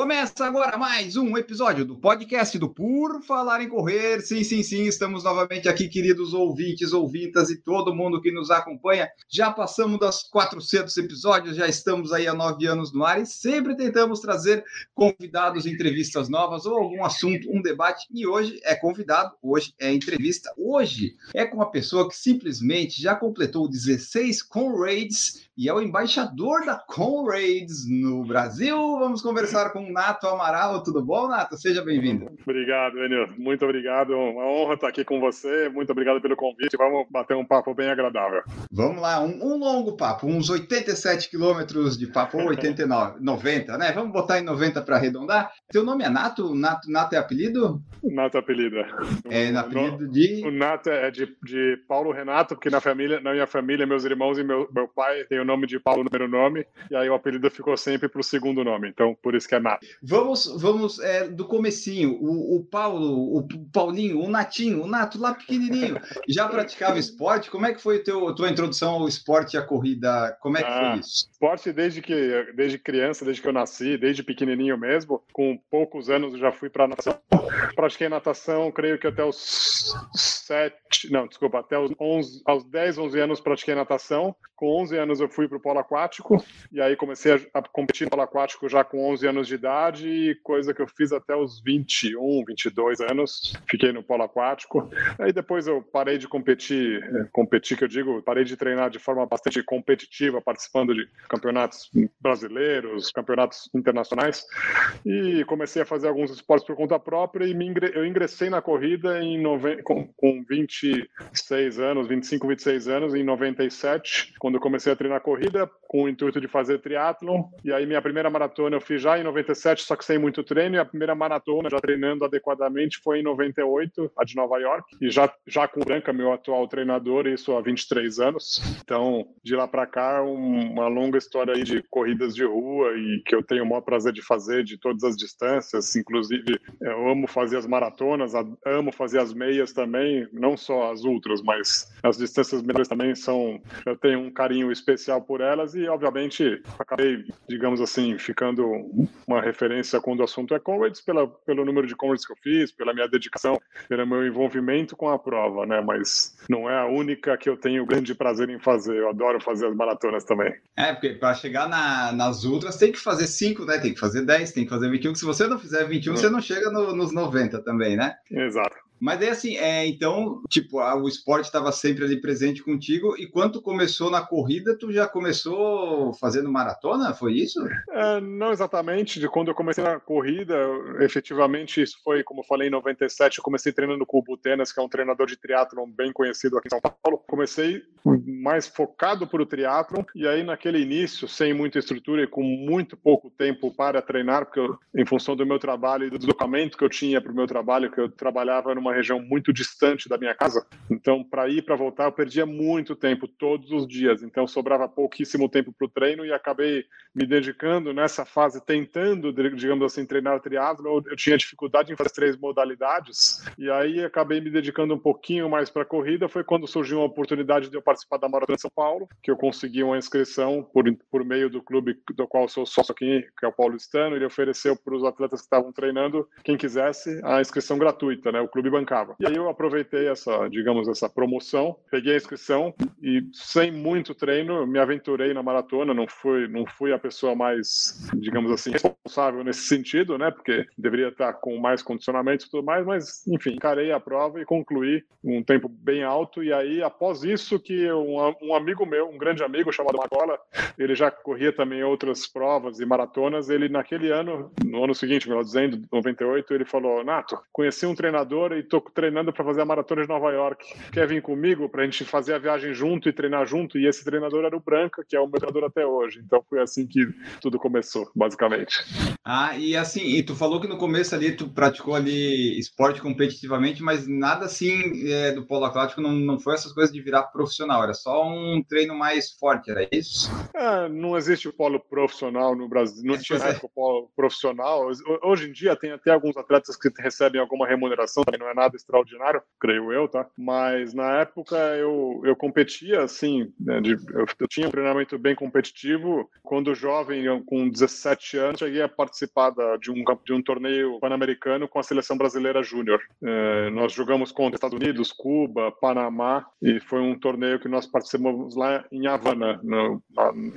Começa agora mais um episódio do podcast do Por Falar em Correr. Sim, sim, sim, estamos novamente aqui, queridos ouvintes, ouvintas e todo mundo que nos acompanha. Já passamos das 400 episódios, já estamos aí há nove anos no ar e sempre tentamos trazer convidados, entrevistas novas ou algum assunto, um debate. E hoje é convidado, hoje é entrevista. Hoje é com uma pessoa que simplesmente já completou 16 Conrads e é o embaixador da Conrads no Brasil. Vamos conversar com o Nato Amaral. Tudo bom, Nato? Seja bem-vindo. Obrigado, Enio. Muito obrigado. Uma honra estar aqui com você. Muito obrigado pelo convite. Vamos bater um papo bem agradável. Vamos lá, um, um longo papo, uns 87 quilômetros de papo, ou 89, 90, né? Vamos botar em 90 para arredondar. Teu nome é Nato? Nato, Nato é apelido? Nato é apelido. É, no apelido de. O Nato é de, de Paulo Renato, porque na família, na minha família, meus irmãos e meu, meu pai tem o nome de Paulo no primeiro nome, e aí o apelido ficou sempre pro segundo nome. Então, por isso que é Nato. Vamos, vamos é, do comecinho. O, o Paulo, o Paulinho, o Natinho, o Nato lá pequenininho, já praticava esporte? Como é que foi a teu, tua introdução ao esporte e à corrida? Como é que Ah. foi isso? Esporte desde que desde criança, desde que eu nasci, desde pequenininho mesmo, com poucos anos eu já fui para natação. Pratiquei natação, creio que até os sete, não, desculpa, até os 11, aos 10, 11 anos pratiquei natação. Com 11 anos eu fui para o polo aquático e aí comecei a, competir no polo aquático já com 11 anos de idade, coisa que eu fiz até os 21, 22 anos. Fiquei no polo aquático. Aí depois eu parei de competir, eh, competir que eu digo, parei de treinar de forma bastante competitiva, participando de campeonatos brasileiros, campeonatos internacionais e comecei a fazer alguns esportes por conta própria e me ingre- eu ingressei na corrida em noven- com, com 26 anos, 25, 26 anos, em 97, quando eu comecei a treinar corrida com o intuito de fazer triatlon. E aí minha primeira maratona eu fiz já em 97, só que sem muito treino. E a primeira maratona já treinando adequadamente foi em 98, a de Nova York. E já, já com o Branca, meu atual treinador, isso há 23 anos. Então, de lá para cá, um- uma longa história aí de corridas de rua e que eu tenho o maior prazer de fazer de todas as distâncias, inclusive eu amo fazer as maratonas, amo fazer as meias também, não só as ultras, mas as distâncias menores também são, eu tenho um carinho especial por elas e obviamente acabei, digamos assim, ficando uma referência quando o assunto é Comrades pela, pelo número de Comrades que eu fiz, pela minha dedicação, pelo meu envolvimento com a prova, né? Mas não é a única que eu tenho grande prazer em fazer. Eu adoro fazer as maratonas também. É, porque para chegar na- nas ultras tem que fazer 5, né? Tem que fazer 10, tem que fazer 21. que Se você não fizer 21, Hum. você não chega no- nos 90 também, né? Exato. Mas é assim, é, então, tipo, o esporte estava sempre ali presente contigo. E quando começou na corrida, tu já começou fazendo maratona? Foi isso? É, não exatamente, de quando eu comecei na corrida, efetivamente isso foi, como eu falei, em 97, eu comecei treinando com o Butenas, que é um treinador de triatlon bem conhecido aqui em São Paulo. Comecei mais focado para o triatlon, e aí naquele início, sem muita estrutura e com muito pouco tempo para treinar, porque eu, em função do meu trabalho e do deslocamento que eu tinha para o meu trabalho, que eu trabalhava numa região muito distante da minha casa, então para ir para voltar eu perdia muito tempo, todos os dias, então sobrava pouquíssimo tempo para o treino e acabei me dedicando nessa fase, tentando, digamos assim, treinar triatlo, eu tinha dificuldade em fazer três modalidades, e aí acabei me dedicando um pouquinho mais para a corrida, foi quando surgiu uma oportunidade de eu participar da Maratona de São Paulo, que eu consegui uma inscrição por, por meio do clube do qual sou sócio aqui, que é o Paulistano, ele ofereceu para os atletas que estavam treinando, quem quisesse, a inscrição gratuita, né, o clube bancava. E aí eu aproveitei essa, digamos, essa promoção, peguei a inscrição e sem muito treino, me aventurei na maratona, não fui, não fui a pessoa mais, digamos assim, responsável nesse sentido, né? Porque deveria estar com mais condicionamento e tudo mais, mas enfim, encarei a prova e concluí um tempo bem alto. E aí, após isso, que um, um amigo meu, um grande amigo chamado Magola, ele já corria também outras provas e maratonas. Ele, naquele ano, no ano seguinte, melhor dizendo, 98, ele falou: Nato, conheci um treinador e tô treinando para fazer a maratona de Nova York. Quer vir comigo para a gente fazer a viagem junto e treinar junto? E esse treinador era o Branca, que é o meu treinador até hoje. Então foi assim que tudo começou, basicamente. Ah, e assim, e tu falou que no começo ali tu praticou ali esporte competitivamente, mas nada assim é, do polo aquático não, não foi essas coisas de virar profissional, era só um treino mais forte, era isso? É, não existe o polo profissional no Brasil, não tinha é. o polo profissional. Hoje em dia tem até alguns atletas que recebem alguma remuneração, não é nada extraordinário, creio eu, tá? Mas na época eu, eu competia, assim, né, de, eu, eu, tinha um treinamento bem competitivo. Quando jovem, eu, com 17 anos, cheguei a participar da, de, um, de um torneio pan-americano com a seleção brasileira júnior. É, nós jogamos contra Estados Unidos, Cuba, Panamá, e foi um torneio que nós participamos lá em Havana, no,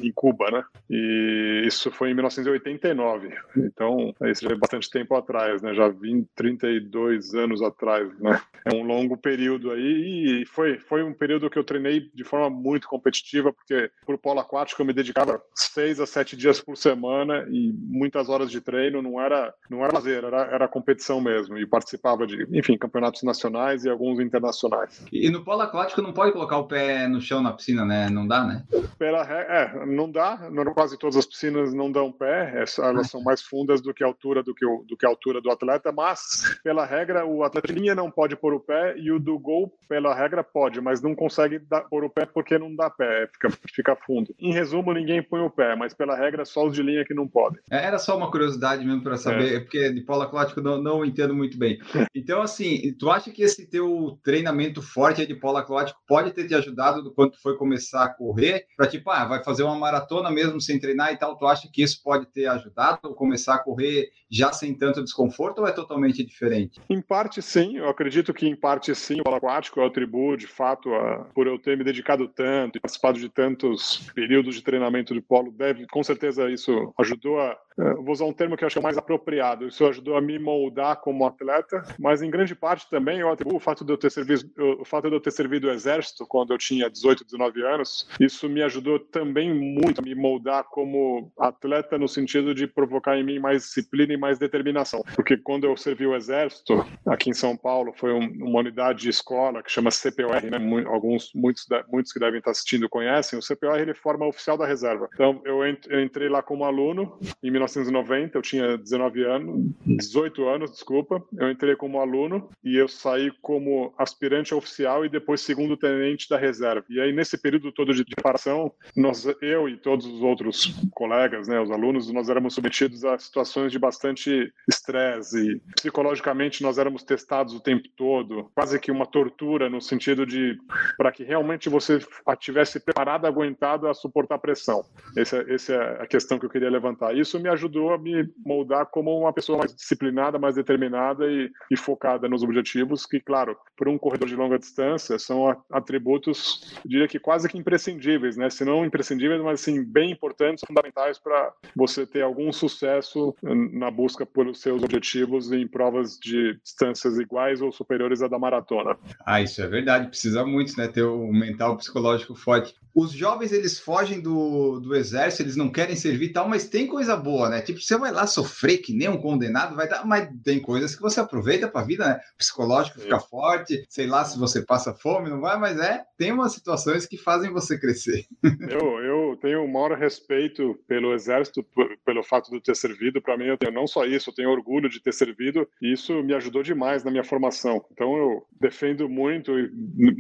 em Cuba, né? E isso foi em 1989. Então, isso já é bastante tempo atrás, né? Já vim 32 anos atrás, né? É um longo período aí e foi, foi um período que eu treinei de forma muito competitiva, porque por polo aquático eu me dedicava seis a sete dias por semana e muitas horas de treino, não era, não era lazer, era, era competição mesmo. E participava de, enfim, campeonatos nacionais e alguns internacionais. E no polo aquático não pode colocar o pé no chão na piscina, né? Não dá, né? Pela, é, não dá. Quase todas as piscinas não dão pé, elas são mais fundas do que a altura do que, o, do que a altura do atleta, mas pela regra o atleta linha não pode pôr o pé e o do gol, pela regra, pode, mas não consegue dar, pôr o pé porque não dá pé, fica, fica fundo. Em resumo, ninguém põe o pé, mas pela regra, só os de linha que não podem. É, era só uma curiosidade mesmo para saber, é. porque de polo aquático não, não entendo muito bem. Então, assim, tu acha que esse teu treinamento forte de polo aquático pode ter te ajudado quando tu foi começar a correr? Para tipo, ah, vai fazer uma maratona mesmo sem treinar e tal, tu acha que isso pode ter ajudado ou começar a correr já sem tanto desconforto ou é totalmente diferente? Em parte, sim. Eu acredito que em parte, sim, o polo aquático eu atribuo, de fato, a, por eu ter me dedicado tanto e participado de tantos períodos de treinamento de polo, deve, com certeza isso ajudou a é, vou usar um termo que eu acho é mais apropriado. Isso ajudou a me moldar como atleta, mas em grande parte também eu atribuo o fato de eu ter servido, o fato de eu ter servido o exército quando eu tinha 18, 19 anos. Isso me ajudou também muito a me moldar como atleta no sentido de provocar em mim mais disciplina e mais determinação. Porque quando eu servi o exército aqui em São Paulo, foi um, uma unidade de escola que chama CPOR, né? Alguns muitos muitos que devem estar assistindo conhecem. O CPOR ele forma oficial da reserva. Então eu entrei lá como aluno em 1990, eu tinha 19 anos, 18 anos, desculpa. Eu entrei como aluno e eu saí como aspirante oficial e depois segundo tenente da reserva. E aí nesse período todo de preparação, nós, eu e todos os outros colegas, né, os alunos, nós éramos submetidos a situações de bastante estresse. Psicologicamente nós éramos testados o tempo todo, quase que uma tortura no sentido de para que realmente você estivesse preparado, aguentado a suportar pressão. Essa, essa é a questão que eu queria levantar. Isso me ajudou a me moldar como uma pessoa mais disciplinada, mais determinada e, e focada nos objetivos, que, claro, por um corredor de longa distância, são atributos, diria que quase que imprescindíveis, né? Se não imprescindíveis, mas assim, bem importantes, fundamentais para você ter algum sucesso na busca pelos seus objetivos em provas de distâncias iguais ou superiores à da maratona. Ah, isso é verdade, precisa muito, né? Ter o mental psicológico forte. Os jovens, eles fogem do, do exército, eles não querem servir e tal, mas tem coisa boa boa, né? Tipo, você vai lá sofrer que nem um condenado, vai dar, mas tem coisas que você aproveita para a vida, né? O psicológico fica forte, sei lá se você passa fome, não vai, mas é, tem umas situações que fazem você crescer. Eu, eu tenho o maior respeito pelo exército, pelo fato de ter servido. Para mim, eu tenho não só isso, eu tenho orgulho de ter servido, e isso me ajudou demais na minha formação. Então, eu defendo muito,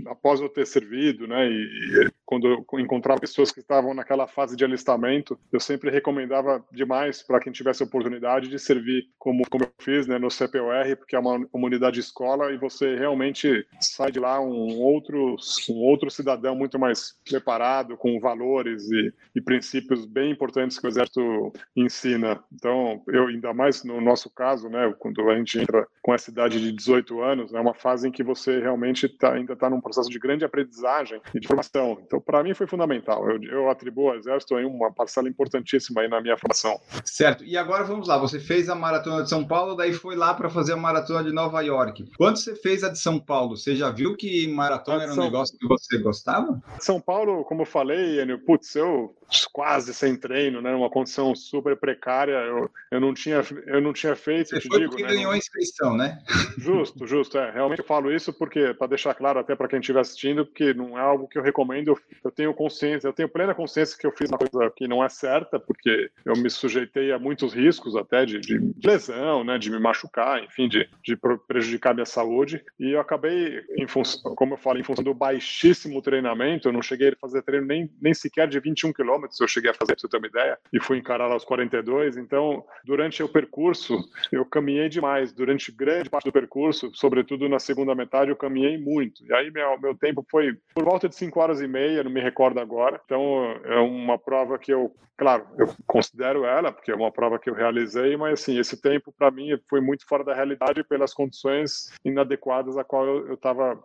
após eu ter servido, né? E, quando eu encontrava pessoas que estavam naquela fase de alistamento, eu sempre recomendava demais para quem tivesse oportunidade de servir como, como eu fiz né, no CPOR, porque é uma comunidade escola e você realmente sai de lá um outro, um outro cidadão muito mais preparado, com valores e, e princípios bem importantes que o Exército ensina. Então, eu ainda mais no nosso caso, né, quando a gente entra com essa idade de 18 anos, é uma fase em que você realmente tá, ainda está num processo de grande aprendizagem e de formação. Então, para mim foi fundamental. Eu, eu atribuo ao Exército aí uma parcela importantíssima aí na minha formação. Certo. E agora vamos lá. Você fez a maratona de São Paulo, daí foi lá para fazer a maratona de Nova York. Quando você fez a de São Paulo, você já viu que maratona era um São... negócio que você gostava? São Paulo, como eu falei, Enio, putz, eu quase sem treino, né? Uma condição super precária. Eu, eu não tinha eu não tinha feito. Você foi digo, porque né? ganhou a inscrição, né? Justo, justo. É, realmente eu falo isso porque para deixar claro até para quem estiver assistindo que não é algo que eu recomendo eu tenho consciência, eu tenho plena consciência que eu fiz uma coisa que não é certa, porque eu me sujeitei muitos riscos até de, de lesão, né, de me machucar, enfim, de, de prejudicar minha saúde. E eu acabei, em função, como eu falei, em função do baixíssimo treinamento, eu não cheguei a fazer treino nem, nem sequer de 21 quilômetros, eu cheguei a fazer, para você ter uma ideia, e fui encarar aos 42. Então, durante o percurso, eu caminhei demais. Durante grande parte do percurso, sobretudo na segunda metade, eu caminhei muito. E aí, meu, meu tempo foi por volta de 5 horas e meia, não me recordo agora. Então, é uma prova que eu, claro, eu considero ela, porque é uma prova que eu realizei, mas assim, esse tempo para mim foi muito fora da realidade pelas condições inadequadas a qual eu estava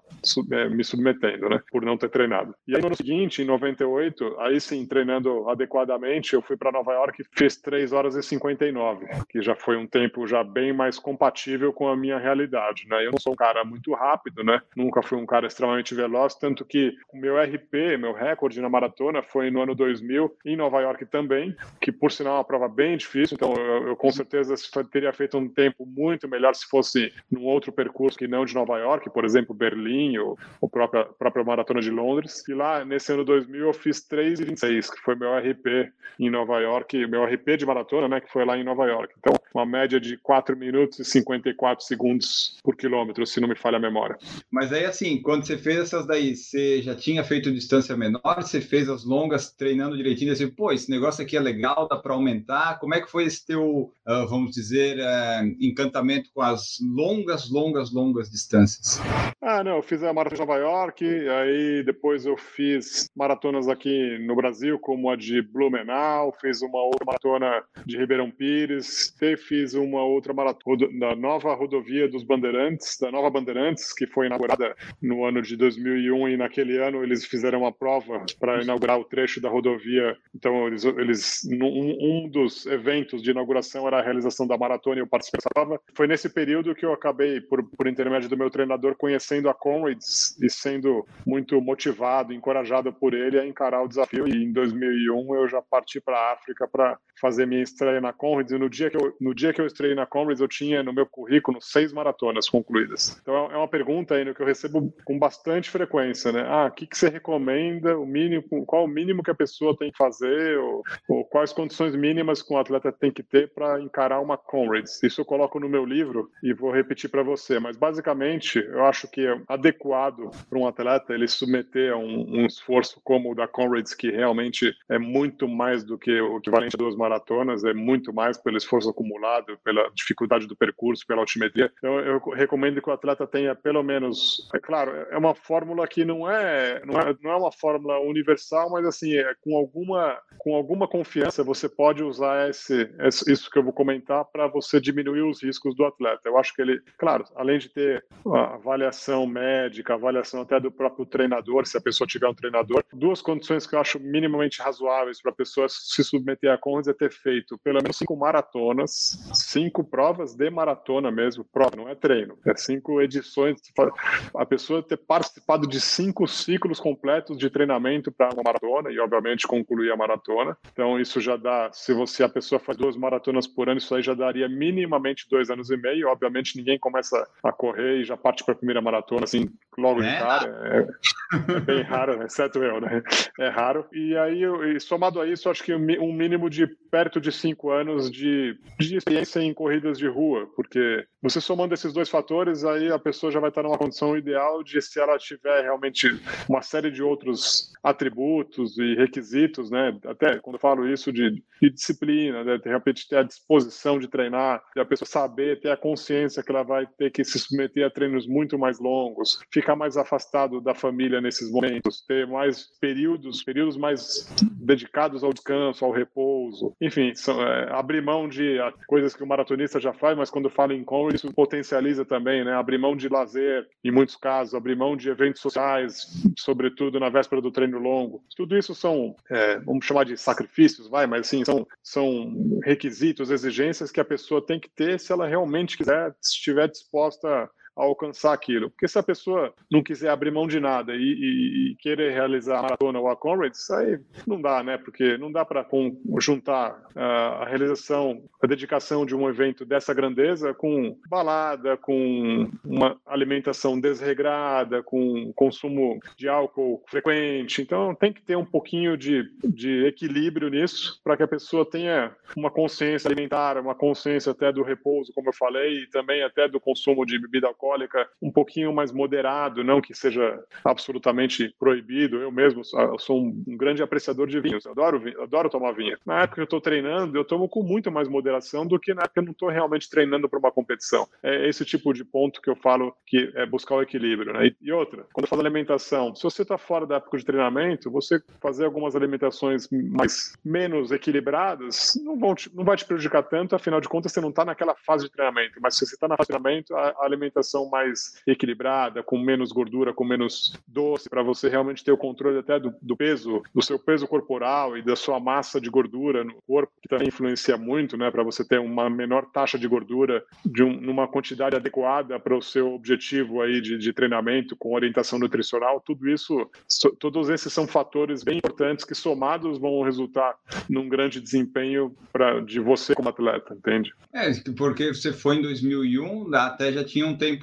é, me submetendo, né, por não ter treinado. E aí no ano seguinte, em 98, aí sim, treinando adequadamente, eu fui para Nova York e fiz 3 horas e 59, que já foi um tempo já bem mais compatível com a minha realidade, né? Eu não sou um cara muito rápido, né? Nunca fui um cara extremamente veloz, tanto que o meu RP, meu recorde na maratona foi no ano 2000 em Nova York também, que por sinal é uma prova bem difícil, então eu, eu com certeza teria feito um tempo muito melhor se fosse num outro percurso que não de Nova York, por exemplo, Berlim ou a própria, própria Maratona de Londres. E lá, nesse ano 2000, eu fiz 3,26, que foi meu RP em Nova York, meu RP de maratona, né, que foi lá em Nova York. Então, uma média de 4 minutos e 54 segundos por quilômetro, se não me falha a memória. Mas aí, assim, quando você fez essas daí, você já tinha feito distância menor, você fez as longas treinando direitinho, assim, pô, esse negócio aqui é legal, dá para aumentar. Como é que foi esse teu, uh, vamos dizer, uh, encantamento com as longas, longas, longas distâncias? Ah, não, eu fiz a maratona de Nova York, aí depois eu fiz maratonas aqui no Brasil, como a de Blumenau, fiz uma outra maratona de Ribeirão Pires, fiz uma outra maratona da nova rodovia dos Bandeirantes, da nova Bandeirantes, que foi inaugurada no ano de 2001 e naquele ano eles fizeram uma prova para inaugurar o trecho da rodovia. Então eles, eles um, um dos eventos de inauguração era a realização da maratona e eu prova. Foi nesse período que eu acabei, por, por intermédio do meu treinador, conhecendo a Comrades e sendo muito motivado, encorajado por ele a encarar o desafio. E em 2001 eu já parti para a África para fazer minha estreia na Comrades. E no dia, que eu, no dia que eu estreiei na Comrades, eu tinha no meu currículo seis maratonas concluídas. Então é uma pergunta aí que eu recebo com bastante frequência, né? Ah, o que, que você recomenda? O mínimo, qual o mínimo que a pessoa tem que fazer? Ou, ou quais condições mínimas que um atleta tem que ter para encarar uma Comrades? Isso eu coloco no meu livro e vou repetir para você. Mas basicamente, eu acho que é adequado para um atleta ele submeter a um, um esforço como o da Comrades, que realmente é muito mais do que o equivalente a duas maratonas, é muito mais pelo esforço acumulado, pela dificuldade do percurso, pela altimetria. Então, eu recomendo que o atleta tenha pelo menos, é claro, é uma fórmula que não é, não é, não é uma fórmula universal, mas assim, é, com alguma com alguma confiança você pode usar esse, esse isso que eu vou comentar para você diminuir os riscos do atleta. Eu acho que ele, claro, além de ter avaliação médica, avaliação até do próprio treinador, se a pessoa tiver um treinador, duas condições que eu acho minimamente razoáveis para a pessoa se submeter a Conrads é ter feito pelo menos cinco maratonas, cinco provas de maratona mesmo, prova, não é treino, é cinco edições, a pessoa ter participado de cinco ciclos completos de treinamento para uma maratona e obviamente concluir a maratona. Então isso já dá, se você a pessoa faz duas maratonas por ano, isso aí já daria minimamente dois anos e meio. Obviamente ninguém começa a correr e já parte para a primeira maratona assim logo é. de cara. É, é, bem raro, exceto eu, né? É raro. E aí, somado a isso, acho que um mínimo de perto de cinco anos de, de experiência em corridas de rua, porque você somando esses dois fatores, aí a pessoa já vai estar numa condição ideal de se ela tiver realmente uma série de outros atributos e requisitos, né? Até quando eu falo isso de, de disciplina, né? de repente ter a disposição de treinar, de a pessoa saber, ter a consciência que ela vai ter que se submeter a treinos muito mais longos, ficar mais afastado da família nesses momentos, ter mais períodos, períodos mais dedicados ao descanso, ao repouso, enfim, são, é, abrir mão de coisas que o maratonista já faz, mas quando fala em com isso potencializa também, né? Abrir mão de lazer, em muitos casos, abrir mão de eventos sociais, sobretudo na véspera do treino longo. Tudo isso são, é, vamos chamar de sacrifícios, vai, mas sim, são, são requisitos, exigências que a pessoa tem que ter se ela realmente quiser, estiver disposta a alcançar aquilo. Porque se a pessoa não quiser abrir mão de nada e, e, e querer realizar a maratona ou a Comrades, aí não dá, né? Porque não dá para juntar uh, a realização, a dedicação de um evento dessa grandeza com balada, com uma alimentação desregrada, com consumo de álcool frequente. Então tem que ter um pouquinho de, de equilíbrio nisso para que a pessoa tenha uma consciência alimentar, uma consciência até do repouso, como eu falei, e também até do consumo de bebida alcoólica um pouquinho mais moderado, não que seja absolutamente proibido. Eu mesmo eu sou um, grande apreciador de vinhos, adoro, vinho, adoro tomar vinho. Na época que eu estou treinando, eu tomo com muito mais moderação do que na época que eu não estou realmente treinando para uma competição. É esse tipo de ponto que eu falo que é buscar o equilíbrio. Né? E, outra, quando eu falo alimentação, se você está fora da época de treinamento, você fazer algumas alimentações mais menos equilibradas não, vão te, não vai te prejudicar tanto, afinal de contas você não está naquela fase de treinamento. Mas se você está na fase de treinamento, a, a alimentação mais equilibrada, com menos gordura, com menos doce, para você realmente ter o controle até do, do, peso, do seu peso corporal e da sua massa de gordura no corpo, que também influencia muito, né, para você ter uma menor taxa de gordura de um, numa quantidade adequada para o seu objetivo aí de, de treinamento com orientação nutricional, tudo isso, so, todos esses são fatores bem importantes que somados vão resultar num grande desempenho para de você como atleta, entende? É, porque você foi em 2001, até já tinha um tempo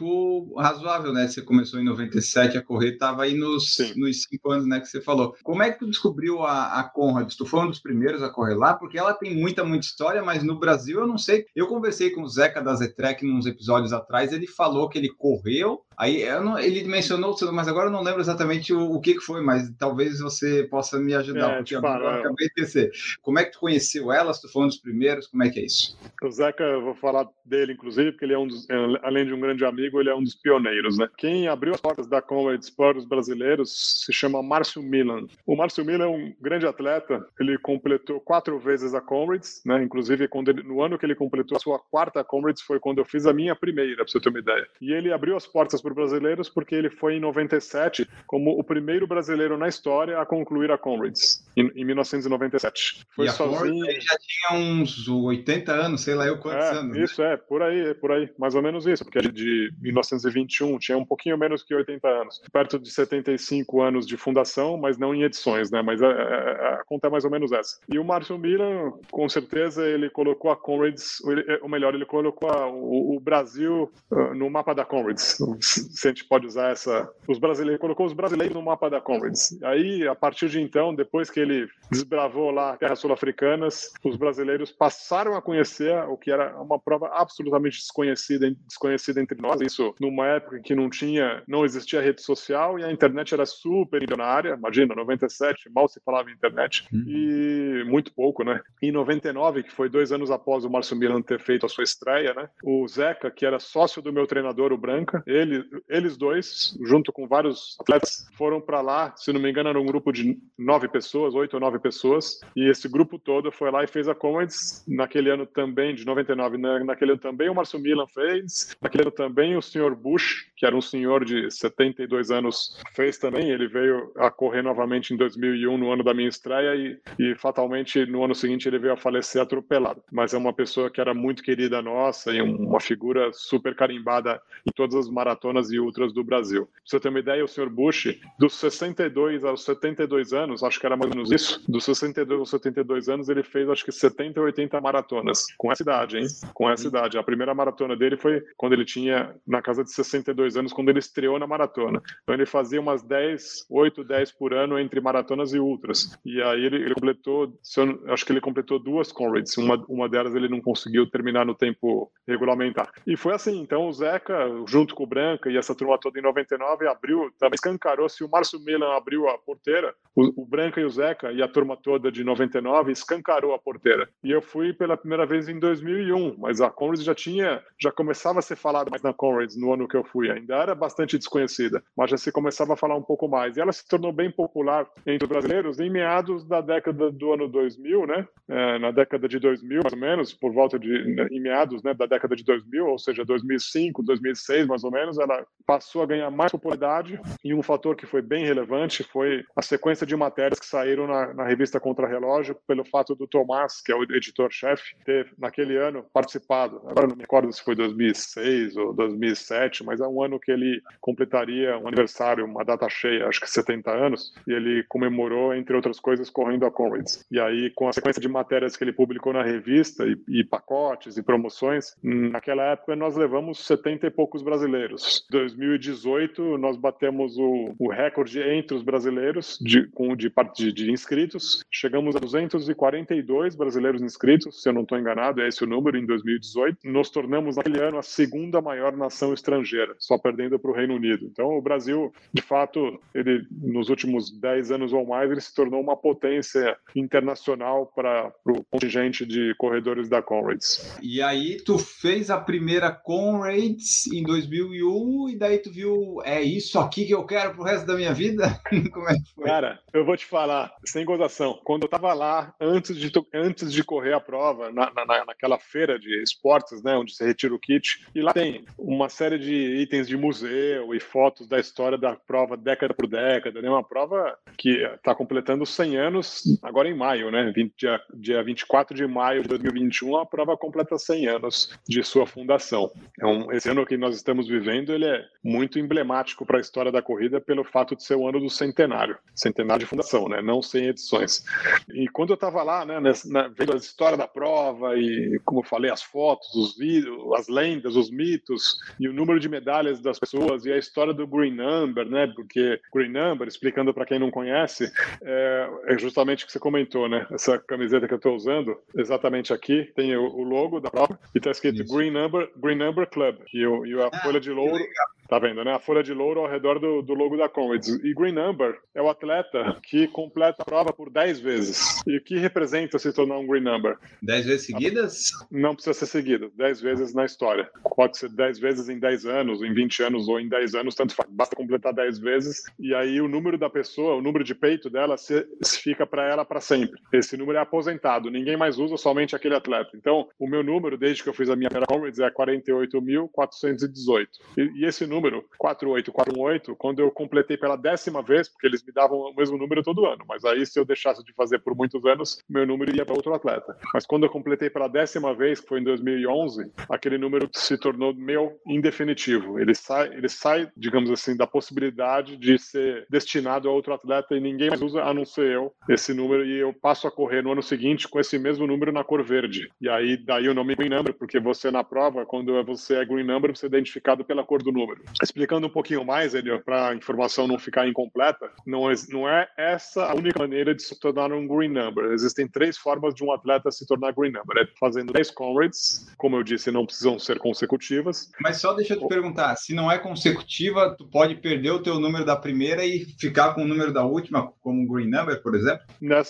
razoável, né? Você começou em 97 a correr, estava aí nos, nos cinco anos, né, que você falou. Como é que tu descobriu a, a Conrad? Tu foi um dos primeiros a correr lá? Porque ela tem muita, muita história, mas no Brasil eu não sei. Eu conversei com o Zeca da Zetrek nos episódios atrás, ele falou que ele correu, aí não, ele mencionou, mas agora eu não lembro exatamente o, o que, que foi, mas talvez você possa me ajudar, é, porque agora eu acabei de. Como é que tu conheceu ela? Se tu foi um dos primeiros, como é que é isso? O Zeca, eu vou falar dele, inclusive, porque ele é um dos, é, além de um grande amigo, ele é um dos pioneiros, né? Quem abriu as portas da Comrades para os brasileiros se chama Márcio Milan. O Márcio Milan é um grande atleta, ele completou quatro vezes a Comrades, né? Inclusive, quando ele, no ano que ele completou a sua quarta Comrades foi quando eu fiz a minha primeira, para você ter uma ideia. E ele abriu as portas para os brasileiros porque ele foi em 97 como o primeiro brasileiro na história a concluir a Comrades, em, em 1997. Foi e sozinho. Ele já tinha uns 80 anos, sei lá eu quantos é, anos. Né? Isso né? é, por aí, por aí, mais ou menos isso, porque de 1921 tinha um pouquinho menos que 80 anos, perto de 75 anos de fundação, mas não em edições, né? Mas a, a, a conta é mais ou menos essa. E o Márcio Milan, com certeza, ele colocou a Comrades, ou melhor, ele colocou a, o, o, Brasil uh, no mapa da Comrades, se a gente pode usar essa. Os brasileiros, colocou os brasileiros no mapa da Comrades. Aí, a partir de então, depois que ele desbravou lá terras sul-africanas, os brasileiros passaram a conhecer o que era uma prova absolutamente desconhecida, desconhecida entre nós. Isso numa época que não tinha, não existia rede social e a internet era super milionária. Imagina, 97, mal se falava em internet uhum. e muito pouco, né? Em 99, que foi dois anos após o Márcio Milan ter feito a sua estreia, né? O Zeca, que era sócio do meu treinador, o Branca, ele, eles dois, junto com vários atletas, foram para lá. Se não me engano, era um grupo de nove pessoas, oito ou nove pessoas, e esse grupo todo foi lá e fez a Comrades naquele ano também, de 99, né? naquele ano também o Márcio Milan fez, naquele ano também o senhor Bush, que era um senhor de 72 anos, fez também. Ele veio a correr novamente em 2001, no ano da minha estreia, e, e fatalmente no ano seguinte ele veio a falecer atropelado. Mas é uma pessoa que era muito querida nossa e uma figura super carimbada em todas as maratonas e ultras do Brasil. Pra você ter uma ideia, o senhor Bush, dos 62 aos 72 anos, acho que era mais ou menos isso, dos 62 aos 72 anos, ele fez acho que 70 ou 80 maratonas. Com essa idade, hein? Com essa idade. A primeira maratona dele foi quando ele tinha na casa de 62 anos, quando ele estreou na maratona. Então ele fazia umas 10, 8, 10 por ano entre maratonas e ultras. E aí ele, ele completou, eu, acho que ele completou duas Conrads. Uma, uma delas ele não conseguiu terminar no tempo regulamentar. E foi assim. Então o Zeca, junto com o Branca e essa turma toda em 99, abriu, também escancarou. Se o Márcio Milan abriu a porteira, o, o Branca e o Zeca e a turma toda de 99 escancarou a porteira. E eu fui pela primeira vez em 2001, mas a Conrads já tinha, já começava a ser falado mais na Conrads no ano que eu fui. Ainda era bastante desconhecida, mas já se começava a falar um pouco mais. E ela se tornou bem popular entre os brasileiros em meados da década do ano 2000, né? É, na década de 2000, mais ou menos, por volta de, em meados né, da década de 2000, ou seja, 2005, 2006, mais ou menos, ela passou a ganhar mais popularidade e um fator que foi bem relevante foi a sequência de matérias que saíram na, na revista Contra Relógio pelo fato do Tomás, que é o editor-chefe, ter naquele ano participado. Agora não me recordo se foi 2006 ou 2007, mas é um ano que ele completaria um aniversário, uma data cheia, acho que 70 anos, e ele comemorou, entre outras coisas, correndo a Comrades. E aí, com a sequência de matérias que ele publicou na revista e, e pacotes e promoções, naquela época nós levamos 70 e poucos brasileiros. 2018 nós batemos o, o recorde entre os brasileiros de, com, de, de, de inscritos, chegamos a 242 brasileiros inscritos, se eu não estou enganado, é esse o número, em 2018. Nos tornamos naquele ano a segunda maior nação estrangeira, só perdendo para o Reino Unido. Então o Brasil, de fato, ele nos últimos 10 anos ou mais, ele se tornou uma potência internacional para o contingente de corredores da Conrads. E aí tu fez a primeira Conrads em 2001 e daí tu viu, é isso aqui que eu quero pro resto da minha vida? Como é que foi? Cara, eu vou te falar, sem gozação, quando eu tava lá, antes de, antes de correr a prova, na, na, naquela feira de esportes, né, onde você retira o kit, e lá tem uma série de itens de museu e fotos da história da prova década por década, né, uma prova que está completando 100 anos agora em maio, né, 20, dia, dia 24 de maio de 2021, a prova completa 100 anos de sua fundação. Então, esse ano que nós estamos vivendo, ele é muito emblemático para a história da corrida pelo fato de ser o ano do centenário, centenário de fundação, né, não 100 edições. E quando eu estava lá, né, nessa, na, vendo a história da prova e, como eu falei, as fotos, os vídeos, as lendas, os mitos e o número de medalhas das pessoas e a história do Green Number, né, porque Green Number, explicando para quem não conhece, é, é, justamente o que você comentou, né, essa camiseta que eu estou usando, exatamente aqui, tem o, o logo da prova e está escrito Green Number, Green Number Club e, o, e a ah, folha de louro Tá vendo, né? A folha de louro ao redor do, do logo da Comrades. E Green Number é o atleta que completa a prova por 10 vezes. E o que representa se tornar um Green Number? 10 vezes seguidas? Não precisa ser seguido. 10 vezes na história. Pode ser 10 vezes em 10 anos, em 20 anos ou em 10 anos, tanto faz. Basta completar 10 vezes. E aí o número da pessoa, o número de peito dela, se, se fica para ela para sempre. Esse número é aposentado. Ninguém mais usa, somente aquele atleta. Então, o meu número, desde que eu fiz a minha primeira Comrades, é 48.418. E, e esse número número 48418 quando eu completei pela décima vez, porque eles me davam o mesmo número todo ano, mas aí se eu deixasse de fazer por muitos anos, meu número ia para outro atleta. Mas quando eu completei pela décima vez, que foi em 2011, aquele número se tornou meu indefinitivo. Ele sai, ele sai, digamos assim, da possibilidade de ser destinado a outro atleta e ninguém mais usa a não ser eu esse número e eu passo a correr no ano seguinte com esse mesmo número na cor verde. E aí daí o nome Green Number, porque você na prova, quando você é Green Number, você é identificado pela cor do número. Explicando um pouquinho mais, para a informação não ficar incompleta, não é, não é essa a única maneira de se tornar um green number. Existem três formas de um atleta se tornar green number. É fazendo 10 comrades, como eu disse, não precisam ser consecutivas. Mas só deixa eu te perguntar, se não é consecutiva, tu pode perder o teu número da primeira e ficar com o número da última como green number, por exemplo?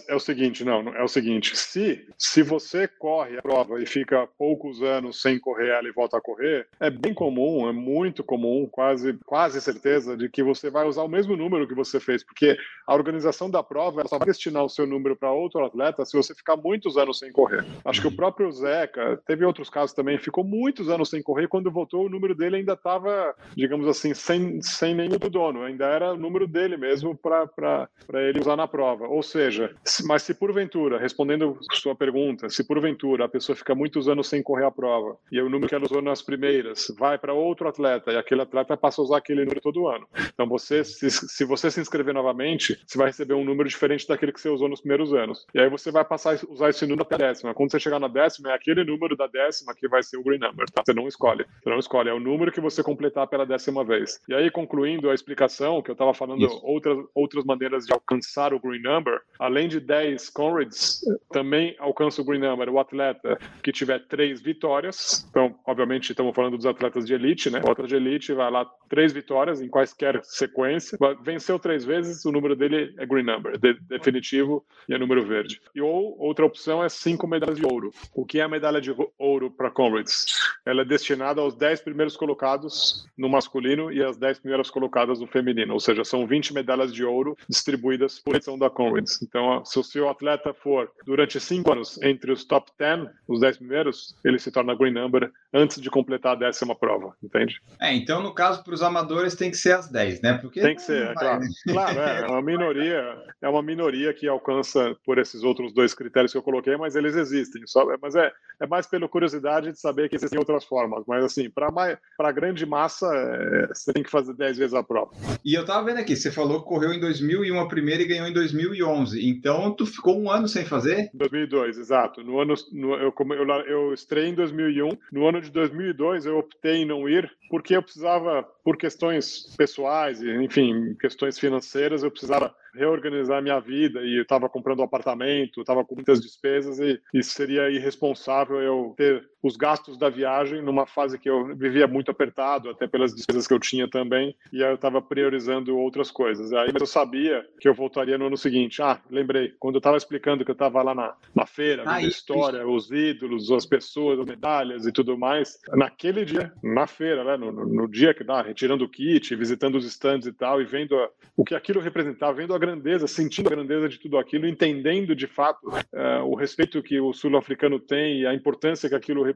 É o seguinte, não, é o seguinte, se, se você corre a prova e fica poucos anos sem correr ela e volta a correr, é bem comum, é muito comum quase, quase certeza, de que você vai usar o mesmo número que você fez, porque a organização da prova só vai destinar o seu número para outro atleta se você ficar muitos anos sem correr. Acho que o próprio Zeca, teve outros casos também, ficou muitos anos sem correr, quando voltou o número dele ainda estava, digamos assim, sem, sem nenhum do dono, ainda era o número dele mesmo para ele usar na prova. Ou seja, mas se porventura, respondendo sua pergunta, se porventura a pessoa fica muitos anos sem correr a prova e o número que ela usou nas primeiras vai para outro atleta e aquele atleta passa a usar aquele número todo ano. Então, você, se, se você se inscrever novamente, você vai receber um número diferente daquele que você usou nos primeiros anos. E aí você vai passar a usar esse número até a décima. Quando você chegar na décima, é aquele número da décima que vai ser o green number, tá? Você não escolhe. Você não escolhe, é o número que você completar pela décima vez. E aí, concluindo a explicação, que eu estava falando outras, outras maneiras de alcançar o green number, além de 10 Conrads, também alcança o green number o atleta que tiver três vitórias. Então, obviamente, estamos falando dos atletas de elite, né? O atleta de elite vai lá três vitórias em quaisquer sequência, venceu três vezes, o número dele é green number, de, definitivo e é número verde. E ou outra opção é cinco medalhas de ouro. O que é a medalha de ouro para Comrades? Ela é destinada aos dez primeiros colocados no masculino e às dez primeiras colocadas no feminino, ou seja, são 20 medalhas de ouro distribuídas por edição da Comrades. Então, se o seu atleta for durante cinco anos entre os top 10, os dez primeiros, ele se torna green number antes de completar a décima prova, entende? É, então no caso para os amadores tem que ser as 10, né? Porque tem que ser, é claro. Né? Claro, é, é uma minoria, é uma minoria que alcança por esses outros dois critérios que eu coloquei, mas eles existem. Só, mas é, é mais pela curiosidade de saber que existem outras formas. Mas assim, para a grande massa, é, você tem que fazer 10 vezes a prova. E eu tava vendo aqui, você falou que correu em 2001 a primeira e ganhou em 2011. Então tu ficou um ano sem fazer? 2002, exato. No ano, no, eu, eu, eu estrei em 2001. No ano de 2002 eu optei em não ir porque eu precisava, por questões pessoais, enfim, questões financeiras, eu precisava reorganizar minha vida e eu estava comprando um apartamento, estava com muitas despesas e, e seria irresponsável eu ter os gastos da viagem numa fase que eu vivia muito apertado, até pelas despesas que eu tinha também, e aí eu estava priorizando outras coisas. Aí mas eu sabia que eu voltaria no ano seguinte. Ah, lembrei, quando eu estava explicando que eu estava lá na, na feira, ah, a história, isso. os ídolos, as pessoas, as medalhas e tudo mais, naquele dia, na feira, né, no, no dia que dá, retirando o kit, visitando os stands e tal, e vendo a, o que aquilo representava, vendo a grandeza, sentindo a grandeza de tudo aquilo, entendendo de fato uh, o respeito que o sul-africano tem e a importância que aquilo uh,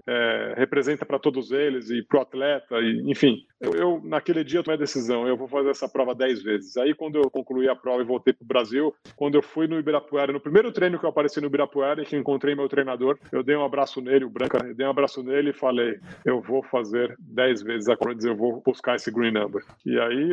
representa para todos eles e para o atleta, e, enfim. Eu, eu, naquele dia, eu tomei a decisão, eu vou fazer essa prova dez vezes. Aí, quando eu concluí a prova e voltei para o Brasil, quando eu fui no Ibirapuera, no primeiro treino que eu apareci no Ibirapuera e que encontrei meu treinador, eu dei um abraço nele, o Branca, dei um abraço nele e falei, eu vou fazer dez vezes a corrida, eu vou buscar esse green number. E aí,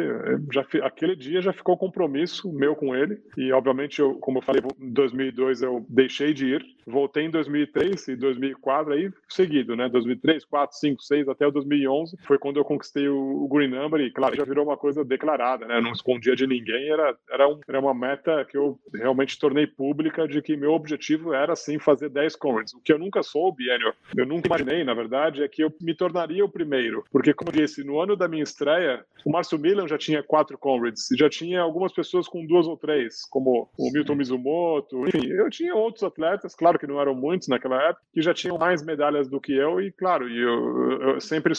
já, aquele dia já ficou compromisso meu com ele, e obviamente, eu, como eu falei, em 2002 eu deixei de ir, voltei em 2003 e 2004, aí seguido, né, 2003, 4, 5, 6, até o 2011, foi quando eu conquistei o, green number, e claro, já virou uma coisa declarada, né, eu não escondia de ninguém, era, era, um, era uma meta que eu realmente tornei pública de que meu objetivo era, sim, fazer 10 comrades, o que eu nunca soube, Enio, eu nunca imaginei, na verdade, é que eu me tornaria o primeiro, porque, como eu disse, no ano da minha estreia, o Márcio Milan já tinha quatro e já tinha algumas pessoas com duas ou três, como o Milton Mizumoto, enfim, eu tinha outros atletas, claro que não eram muitos naquela época, que já tinham mais medalhas do que eu, e claro, eu, eu sempre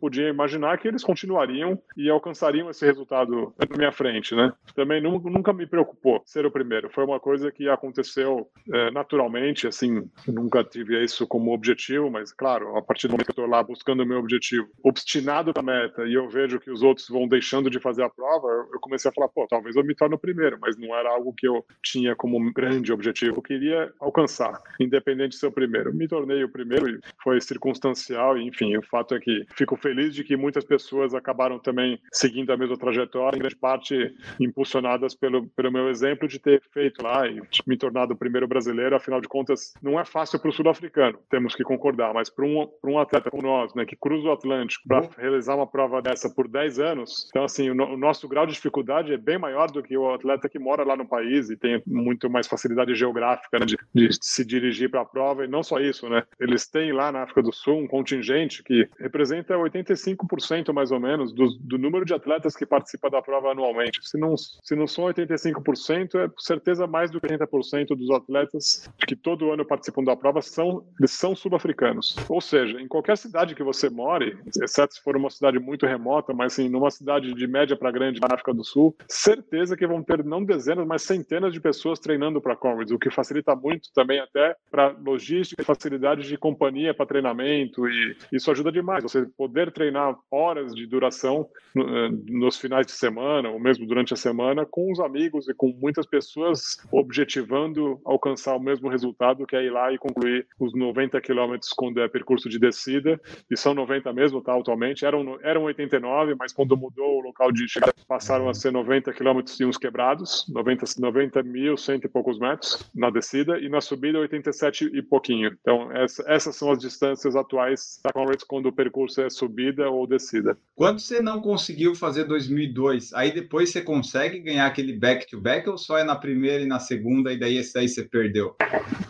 podia imaginar que eles continuariam e alcançariam esse resultado na minha frente, né? Também nunca, me preocupou ser o primeiro, foi uma coisa que aconteceu é, naturalmente, assim, nunca tive isso como objetivo, mas claro, a partir do momento que eu estou lá buscando o meu objetivo, obstinado na meta, e eu vejo que os outros vão deixando de fazer a prova, eu comecei a falar, pô, talvez eu me torne o primeiro, mas não era algo que eu tinha como grande objetivo, eu queria alcançar, independente de ser o primeiro. Me tornei o primeiro e foi circunstancial, enfim, o fato é que fico feliz de que muitas pessoas acabaram também seguindo a mesma trajetória, em grande parte impulsionadas pelo, pelo meu exemplo de ter feito lá e me tornado o primeiro brasileiro, afinal de contas, não é fácil para o sul-africano, temos que concordar, mas para um, um atleta como nós, né, que cruza o Atlântico para realizar uma prova dessa por 10 anos. Então, assim, o, no, o, nosso grau de dificuldade é bem maior do que o atleta que mora lá no país e tem muito mais facilidade geográfica né, de, de, se dirigir para a prova. E não só isso, né? Eles têm lá na África do Sul um contingente que representa 85% mais ou menos do, do número de atletas que participa da prova anualmente. Se não, se não são 85%, é com certeza mais do que 80% dos atletas que todo ano participam da prova são, são sul-africanos. Ou seja, em qualquer cidade que você more, exceto se for uma cidade muito remota, mas assim, numa cidade de média para grande na África do Sul, certeza que vão ter não dezenas, mas centenas de pessoas treinando para comrades, o que facilita muito também até para logística e facilidade de companhia para treinamento e isso ajuda demais. Você poder treinar horas de duração eh, nos finais de semana ou mesmo durante a semana com os amigos e com muitas pessoas objetivando alcançar o mesmo resultado que é ir lá e concluir os 90 quilômetros quando é percurso de descida e são 90 mesmo, tá? Atualmente eram eram 89, mas quando mudou o local de chegada, passaram a ser 90 quilômetros e uns quebrados, 90, 90 mil, cento e poucos metros na descida, e na subida 87 e pouquinho. Então, essa, essas são as distâncias atuais da Conrads quando o percurso é subida ou descida. Quando você não conseguiu fazer 2002, aí depois você consegue ganhar aquele back-to-back -back, ou só é na primeira e na segunda, e daí esse daí você perdeu?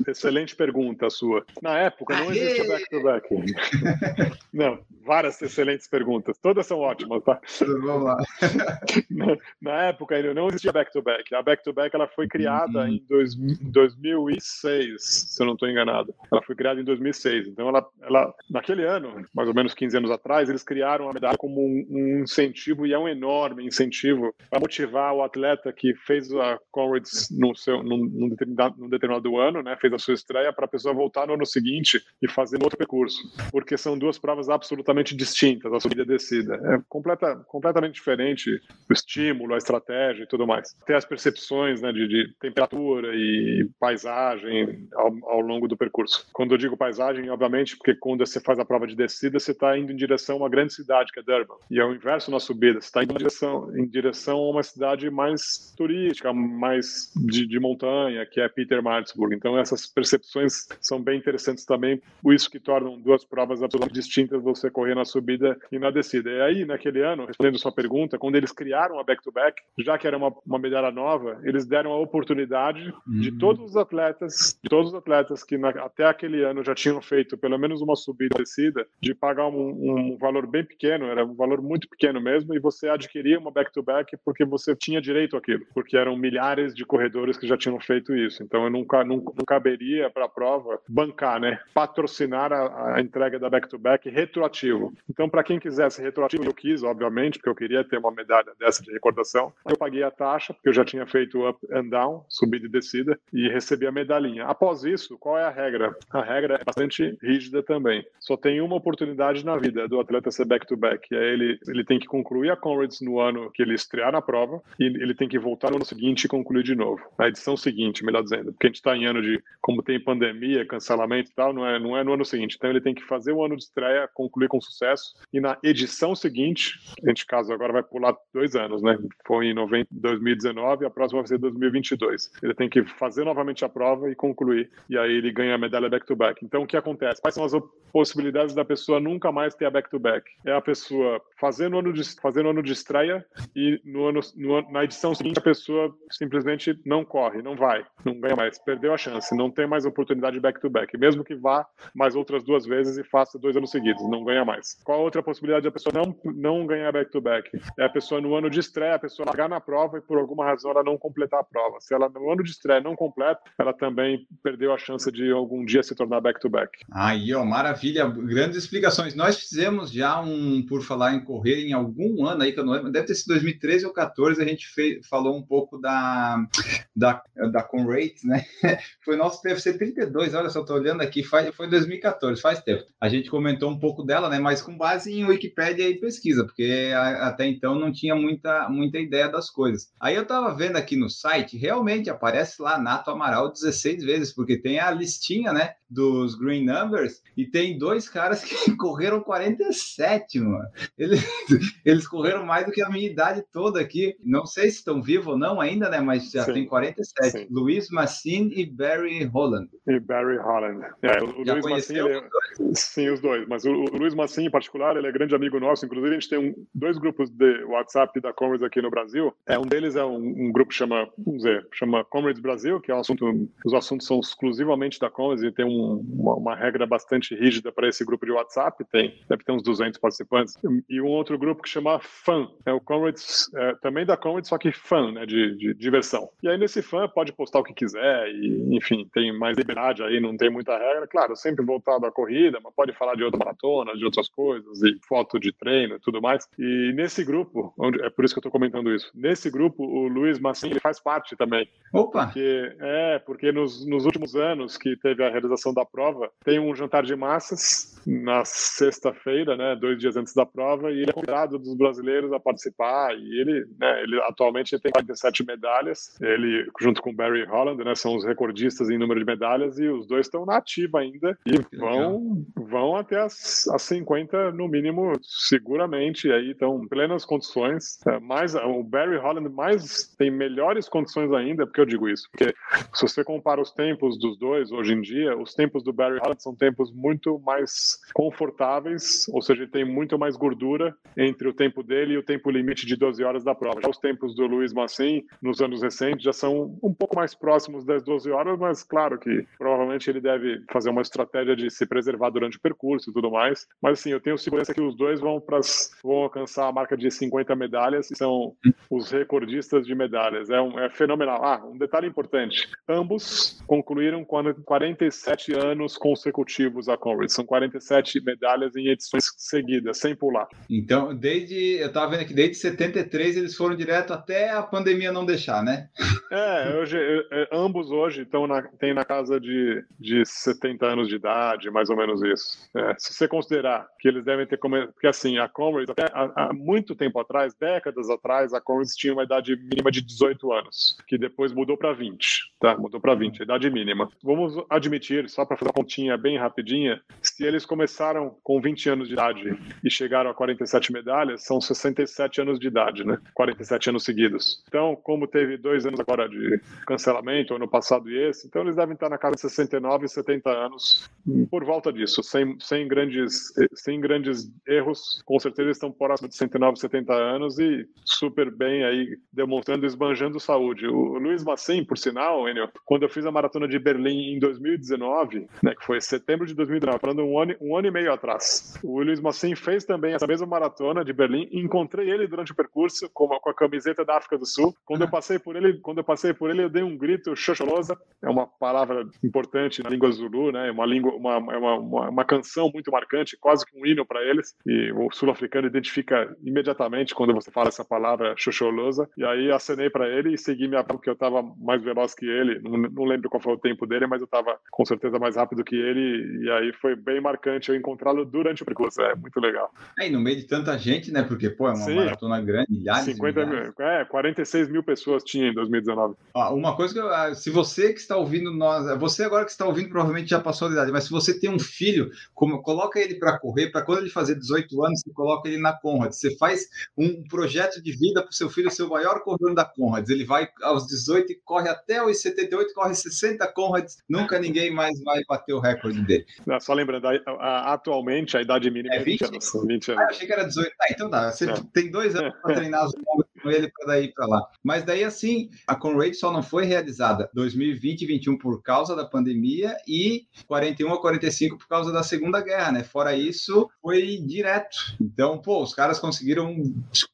Excelente pergunta a sua. Na época, não existia back-to-back. -back. não, várias excelentes perguntas. Todas são ótimas, tá? Vamos lá. na, na época ainda não existia back-to-back. A back-to-back ela foi criada uhum. em, dois, em 2006, se eu não estou enganado. Ela foi criada em 2006. Então, ela, ela, naquele ano, mais ou menos 15 anos atrás, eles criaram a medalha como um, um incentivo, e é um enorme incentivo, para motivar o atleta que fez a Comrades no seu, num, num, determinado, num determinado ano, né, fez a sua estreia, para a pessoa voltar no ano seguinte e fazer outro percurso. Porque são duas provas absolutamente distintas, a subida e a descida. É completa, completamente diferente o estímulo, a estratégia e tudo mais. Tem as percepções né, de, de temperatura e paisagem ao, ao, longo do percurso. Quando eu digo paisagem, obviamente, porque quando você faz a prova de descida, você está indo em direção a uma grande cidade, que é Durban. E é o inverso na subida, você está indo em direção, em direção a uma cidade mais turística, mais de, de montanha, que é Peter Maritzburg. Então, essas percepções são bem interessantes também, por isso que tornam duas provas absolutamente distintas você correr na subida e na descida. E aí, naquele ano, respondendo sua pergunta, quando eles criaram a back-to-back, -back, já que era uma, uma medalha nova, eles deram a oportunidade uhum. de todos os atletas, de todos os atletas que na, até aquele ano já tinham feito pelo menos uma subida e descida, de pagar um, um valor bem pequeno, era um valor muito pequeno mesmo, e você adquiria uma back-to-back -back porque você tinha direito àquilo, porque eram milhares de corredores que já tinham feito isso. Então, eu nunca, nunca não caberia para a prova bancar, né? Patrocinar a, a entrega da back-to-back -back retroativo. Então, para quem quisesse retroativo, eu quis, obviamente, porque eu queria ter uma medalha dessa de recordação. Eu paguei a taxa, porque eu já tinha feito up and down, subida e descida, e recebi a medalhinha. Após isso, qual é a regra? A regra é bastante rígida também. Só tem uma oportunidade na vida do atleta ser back-to-back. -back, é ele, ele tem que concluir a Comrades no ano que ele estrear na prova, e ele tem que voltar no ano seguinte e concluir de novo. Na edição seguinte, melhor dizendo, porque a gente está em ano de, como tem pandemia, cancelamento e tal, não é, não é no ano seguinte. Então ele tem que fazer o ano de estreia, concluir com sucesso, e na edição seguinte, a gente caso agora vai pular dois anos, né? Foi em 90, 2019 e a próxima vai ser 2022. Ele tem que fazer novamente a prova e concluir, e aí ele ganha a medalha back-to-back. -back. Então o que acontece? Quais são as possibilidades da pessoa nunca mais ter a back-to-back? -back? É a pessoa fazer no ano de, fazer no ano de estreia e no ano, no, na edição seguinte a pessoa simplesmente não corre, não vai, não ganha mais, perdeu a chance, não tem mais oportunidade back-to-back, -back. mesmo que vá mais outras duas vezes e faça dois anos seguidos, não ganha mais. Qual a outra possibilidade da pessoa não, não ganhar back-to-back? -back? É a pessoa no ano de estreia, a pessoa largar na prova e por alguma razão ela não completar a prova. Se ela no ano de estreia não completa, ela também perdeu a chance de algum dia se tornar back-to-back. -back. Aí, ó, maravilha, grandes explicações. Nós fizemos já um, por falar em correr, em algum ano aí, que eu não lembro, deve ter sido 2013 ou 14, a gente fez, falou um pouco da, da, da Conrate, né? Foi nosso PFC 32, olha só, tô olhando aqui, faz, foi 2014, faz tempo. A gente comentou um pouco dela, né? Mas com base em Wikipédia e pesquisa, porque a, até então não tinha muita, muita ideia das coisas. Aí eu tava vendo aqui no site, realmente aparece lá Nato Amaral 16 vezes, porque tem a listinha, né? Dos Green Numbers, e tem dois caras que correram 47, mano. Eles, eles correram mais do que a minha idade toda aqui. Não sei se estão vivos ou não ainda, né? Mas já sim, tem 47. Sim. Luiz Massin e Barry Holland. E Barry Holland. É, o já Luiz Massin, ele... Sim, os dois. Mas o, o Luiz Massin, em particular, ele é grande amigo nosso. Inclusive, a gente tem um, dois grupos de WhatsApp da Comrades aqui no Brasil. É, um deles é um, um grupo que chama, vamos dizer, chama Comrades Brasil, que é um assunto, os assuntos são exclusivamente da Comrades e tem um, uma, uma, regra bastante rígida para esse grupo de WhatsApp. Tem, deve ter uns 200 participantes. E um outro grupo que chama FAN, é o Comrades, é, também da Comrades, só que FAN, né, de, de diversão. E aí nesse FAN pode postar o que quiser e, enfim, tem mais liberdade aí, não tem muita regra. Claro, sempre voltado à corrida, mas pode falar de outra maratona, de outras coisas, e foto de treino e tudo mais. E nesse grupo, onde, é por isso que eu estou comentando isso, nesse grupo o Luiz Massin ele faz parte também. Opa! Porque, é, porque nos, nos últimos anos que teve a realização da prova, tem um jantar de massas na sexta-feira, né, dois dias antes da prova, e ele é convidado dos brasileiros a participar, e ele, né, ele atualmente tem 47 medalhas, ele junto com Barry Holland, né, são os recordistas em número de medalhas, e os dois estão na ativa ainda, e vão, vão até as, as 50 no mínimo, seguramente, aí estão em plenas condições, é, mais, o Barry Holland mais tem melhores condições ainda, porque eu digo isso, porque se você compara os tempos dos dois hoje em dia, os tempos do Barry Holland são tempos muito mais confortáveis, ou seja, tem muito mais gordura entre o tempo dele e o tempo limite de 12 horas da prova. Já os tempos do Luiz Massim, nos anos recentes, já são um pouco mais próximos das 12 horas, mas claro que provavelmente ele deve fazer uma estratégia de se preservar durante o percurso e tudo mais. Mas assim, eu tenho segurança que os dois vão, pras, vão alcançar a marca de 50 medalhas e são os recordistas de medalhas. É, um, é fenomenal. Ah, um detalhe importante: ambos concluíram com 47 anos consecutivos a Conrad. São 47 medalhas em edições seguidas, sem pular. Então, desde. Eu estava vendo aqui, desde 73 eles foram direto até a pandemia não deixar, né? É, hoje, ambos hoje estão na, tem na casa de, de 70 anos de idade, mais ou menos isso. É, se você considerar que eles devem ter começado. Porque assim, a Conrad, até há, há, muito tempo atrás, décadas atrás, a Conrad tinha uma idade mínima de 18 anos, que depois mudou para 20. Tá, mudou para 20, a idade mínima. Vamos admitir, só para fazer uma continha bem rapidinha, se eles começaram com 20 anos de idade e chegaram a 47 medalhas, são 67 anos de idade, né? 47 anos seguidos. Então, como teve dois anos agora de cancelamento, ano passado e esse, então eles devem estar na casa de 69 e 70 anos, por volta disso, sem, sem, grandes, sem grandes erros. Com certeza estão próximo de 109, 70 anos e super bem aí, demonstrando, esbanjando saúde. O Luiz Massim, por sinal, Enio, quando eu fiz a maratona de Berlim em 2019, né, que foi setembro de 2019, falando um ano, um ano e meio atrás, o Luiz Massim fez também essa mesma maratona de Berlim encontrei ele durante o percurso com, uma, com a camiseta da África do Sul. Quando eu passei por ele, quando eu passei por ele, eu dei um grito xoxolosa, é uma palavra importante na língua zulu, né? É uma língua, uma, é uma, uma, uma canção muito marcante, quase que um hino para eles. E o sul-africano identifica imediatamente quando você fala essa palavra xoxolosa. E aí acenei para ele e segui minha porque eu estava mais veloz que ele. Não, não, lembro qual foi o tempo dele, mas eu estava com certeza mais rápido que ele. E aí foi bem marcante eu encontrá-lo durante o percurso. É muito legal. É, e no meio de tanta gente, né? Porque, pô, é uma Sim. maratona grande, milhares 50 milhares. mil, é, 46 mil pessoas tinha em 2019. Ó, uma coisa que eu, ah, se você que está ouvindo nós, você agora que está ouvindo provavelmente já passou a idade, mas se você tem um filho, como, coloca ele para correr, para quando ele fazer 18 anos, você coloca ele na Conrad. Você faz um projeto de vida para o seu filho ser o maior corredor da Conrad. Ele vai aos 18 e corre até os 78, corre 60 Conrads, nunca ninguém mais vai bater o recorde dele. Não, só lembrando, a, a, atualmente a idade mínima é 20, é 20 anos. 20 anos. Ah, achei que era 18. Ah, então dá. Você é. tem dois anos para treinar as com ele para daí para lá. Mas daí assim, a Conrad só não foi realizada 2020 e 2021 por causa da pandemia e 41 a 45 por causa da Segunda Guerra, né? Fora isso, foi direto. Então, pô, os caras conseguiram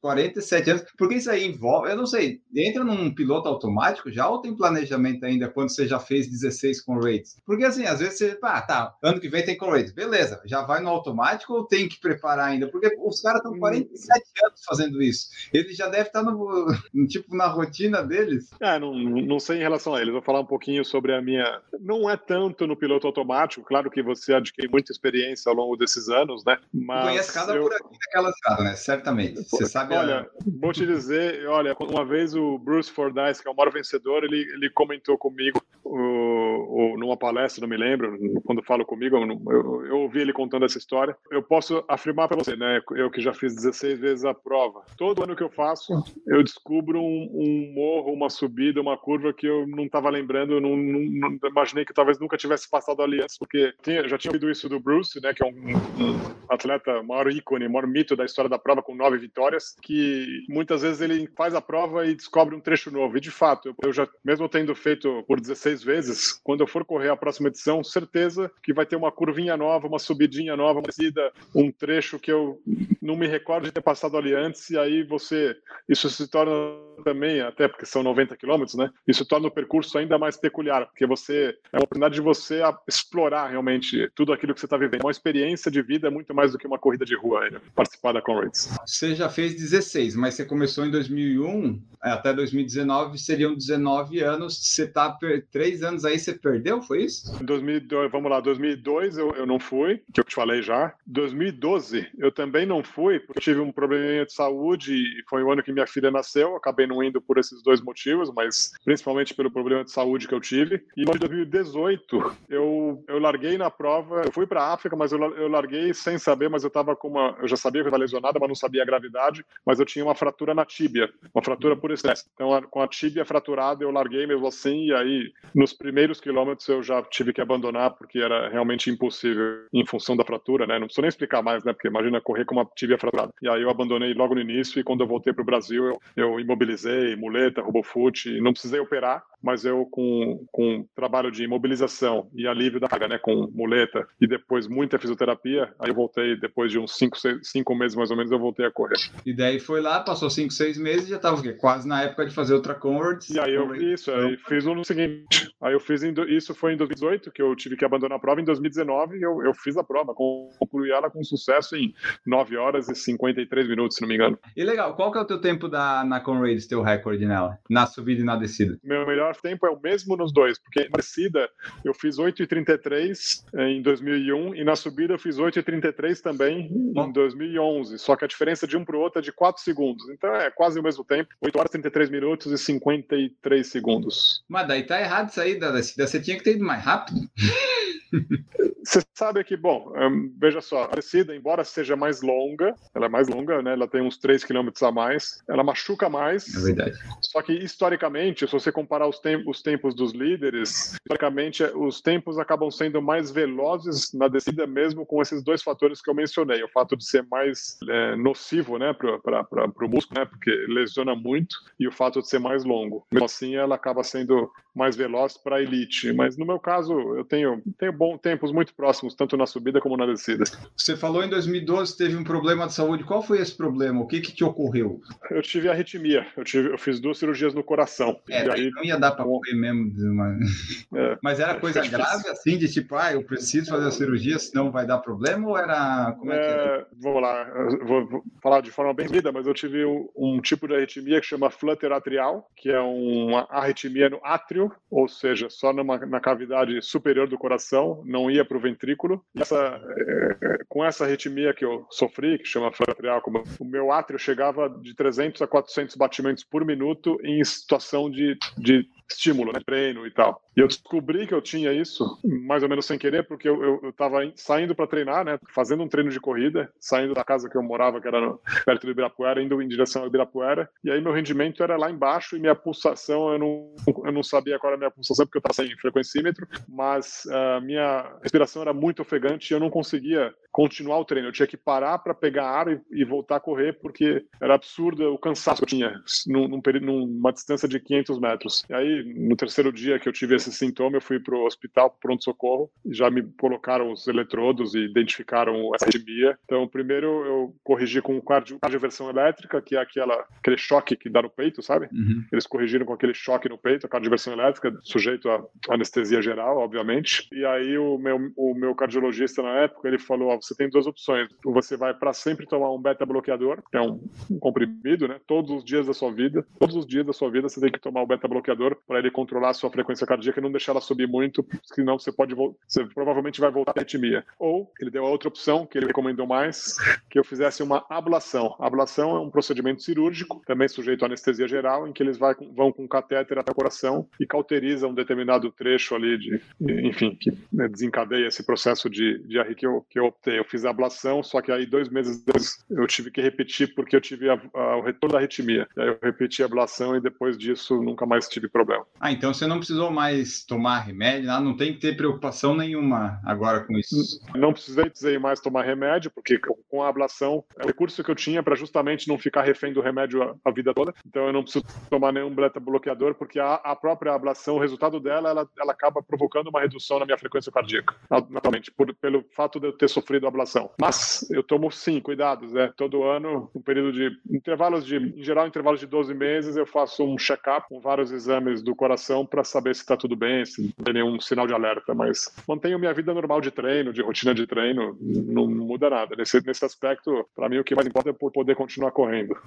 47 anos. Porque isso aí envolve, eu não sei, entra num piloto automático já ou tem planejamento ainda quando você já fez 16 com rates? Porque assim, às vezes você, pá, tá, ano que vem tem com rates, beleza, já vai no automático ou tem que preparar ainda? Porque os caras estão 47 anos fazendo isso. Ele já deve estar no, tipo, na rotina deles. É, não, não sei em relação a eles. Vou falar um pouquinho sobre a minha. Não é tanto no piloto automático, claro que você adquire muita experiência ao longo desses anos, né? Mas Conhece cada eu... por aqui daquela estrada, né? Certamente. Você sabe. Olha, a... vou te dizer, olha, uma vez o Bruce Fordyce, que é o maior vencedor, ele, ele comentou comigo o, o, numa palestra, não me lembro, quando falo comigo, eu, eu, eu ouvi ele contando essa história. Eu posso afirmar para você, né? Eu que já fiz 16 vezes a prova. Todo ano que eu faço, eu descubro um, um morro, uma subida, uma curva que eu não estava lembrando, não, não, não, imaginei que talvez nunca tivesse passado ali antes, porque tinha, já tinha ouvido isso do Bruce, né? Que é um, um atleta, maior ícone, maior mito da história da prova, com nove vitórias, que muitas vezes ele faz a prova e descobre um trecho novo. E de fato, eu, já, mesmo tendo feito por 16 vezes, quando eu for correr a próxima edição, certeza que vai ter uma curvinha nova, uma subidinha nova, uma descida, um trecho que eu não me recordo de ter passado ali antes, e aí você, isso se torna também, até porque são 90 quilômetros, né? Isso torna o percurso ainda mais peculiar, porque você é uma oportunidade de você explorar realmente tudo aquilo que você está vivendo. Uma experiência de vida é muito mais do que uma corrida de rua, né? participar da Conrads. Você já fez 16, mas você começou em 2001, é, até 2019 seriam 19 anos. Você está três anos aí, você perdeu, foi isso? 2002, vamos lá, 2002 eu, eu não fui, que eu te falei já. 2012 eu também não fui, porque eu tive um probleminha de saúde e foi o ano que minha filha nasceu. Acabei não indo por esses dois motivos, mas principalmente pelo problema de saúde que eu tive. E em 2018 eu, eu larguei na prova, eu fui para a África, mas eu, eu larguei sem saber, mas eu estava com uma, eu já sabia que eu estava lesionada, mas não sabia a gravidade, mas eu tinha uma fratura na tíbia, uma fratura por estresse. Então com a tíbia fraturada eu larguei mesmo assim e aí nos primeiros quilômetros eu já tive que abandonar porque era realmente impossível em função da fratura, né? Não preciso nem explicar mais, né? Porque imagina correr com uma tibia fraturada. E aí eu abandonei logo no início e quando eu voltei para o Brasil eu, eu imobilizei, muleta, robofoot, não precisei operar, mas eu com, com trabalho de imobilização e alívio da carga, né, com muleta e depois muita fisioterapia, aí eu voltei depois de uns 5, cinco meses mais ou menos, eu voltei a correr. E daí foi lá, passou 5, 6 meses e já estava quase na época de fazer outra Converts. E aí eu isso, aí fiz no seguinte, aí eu fiz, em, isso foi em 2018, que eu tive que abandonar a prova, em 2019 eu, eu fiz a prova, concluí ela com sucesso em 9 horas e 53 minutos, se não me engano. E legal, qual que é o teu tempo da, na Conrads, teu recorde nela? Na subida e na descida? Meu melhor tempo é o mesmo nos dois, porque na descida eu fiz 8,33 eh, em 2001 e na subida eu fiz 8,33 também em 2011. Só que a diferença de um para o outro é de 4 segundos. Então é quase o mesmo tempo: 8 horas, 33 minutos e 53 segundos. Mas daí tá errado isso aí da descida. Você tinha que ter ido mais rápido. Você sabe que, bom, um, veja só, a descida, embora seja mais longa, ela é mais longa, né? Ela tem uns 3 km a mais, ela machuca mais. É verdade. Só que, historicamente, se você comparar os, tem os tempos dos líderes, historicamente, os tempos acabam sendo mais velozes na descida, mesmo com esses dois fatores que eu mencionei. O fato de ser mais é, nocivo, né, para o músculo, né? Porque lesiona muito, e o fato de ser mais longo. Mesmo assim, ela acaba sendo mais veloz para a elite. Mas no meu caso, eu tenho, tenho bons tempos muito próximos, tanto na subida como na descida. Você falou em 2012 teve um problema de saúde. Qual foi esse problema? O que que te ocorreu? Eu tive arritmia. Eu, tive, eu fiz duas cirurgias no coração. É, aí, não ia dar para correr mesmo. Mas, é, mas era coisa grave assim, de tipo, ah, eu preciso fazer a cirurgia, senão vai dar problema? Ou era. Como é, é que era? Vou lá, vou, vou, falar de forma bem vida, mas eu tive um, um tipo de arritmia que chama flutter atrial, que é uma arritmia no átrio, ou seja, só numa, na cavidade superior do coração, não ia para o ventrículo. E essa, é, com essa arritmia que eu sofri, que chama atrial, como o meu átrio chegava de 300 a 400 batimentos por minuto em situação de, de estímulo, né? treino e tal. E eu descobri que eu tinha isso, mais ou menos sem querer, porque eu, eu, tava saindo para treinar, né? Fazendo um treino de corrida, saindo da casa que eu morava, que era no, perto do Ibirapuera, indo em direção ao Ibirapuera. E aí meu rendimento era lá embaixo e minha pulsação, eu não, eu não sabia qual era a minha pulsação, porque eu estava sem frequencímetro, mas a uh, minha respiração era muito ofegante e eu não conseguia continuar o treino. Eu tinha que parar para pegar ar e, e, voltar a correr, porque era absurdo o cansaço que eu tinha num, num, numa distância de 500 metros. E aí, no terceiro dia que eu tive esse sintoma, eu fui para o hospital, pronto-socorro, já me colocaram os eletrodos e identificaram essa arritmia. Então, primeiro eu corrigi com cardio, cardioversão elétrica, que é aquela, aquele choque que dá no peito, sabe? Uhum. Eles corrigiram com aquele choque no peito, a cardioversão elétrica, sujeito a anestesia geral, obviamente. E aí o meu, o meu cardiologista na época, ele falou, você tem duas opções. Você vai para sempre tomar um beta-bloqueador, que é um, um, comprimido, né? Todos os dias da sua vida, todos os dias da sua vida você tem que tomar o beta-bloqueador para ele controlar a sua frequência cardíaca e não deixar ela subir muito, senão você pode você provavelmente vai voltar à arritmia. Ou ele deu a outra opção que ele recomendou mais, que eu fizesse uma ablação. A ablação é um procedimento cirúrgico, também sujeito à anestesia geral, em que eles vai, vão com catéter até o coração e cauterizam um determinado trecho ali de, enfim, que né, desencadeia esse processo de, de que eu, que eu optei. Eu fiz a ablação, só que aí dois meses depois eu tive que repetir porque eu tive a, a, o retorno da arritmia. Aí eu repeti a ablação e depois disso nunca mais tive problema. Ah, então você não precisou mais tomar remédio, não tem que ter preocupação nenhuma agora com isso. Não precisei, precisei mais tomar remédio, porque com a ablação é o recurso que eu tinha para justamente não ficar refém do remédio a, a, vida toda. Então eu não preciso tomar nenhum beta bloqueador, porque a, a própria ablação, o resultado dela, ela, ela acaba provocando uma redução na minha frequência cardíaca, naturalmente, por, pelo fato de eu ter sofrido ablação. Mas eu tomo sim cuidados, né? Todo ano, um período de intervalos de, em geral, intervalos de 12 meses, eu faço um check-up com vários exames do coração para saber se está tudo bem, se não tem nenhum sinal de alerta. Mas mantenho minha vida normal de treino, de rotina de treino, não muda nada. Nesse, nesse aspecto, para mim, o que mais importa é poder continuar correndo.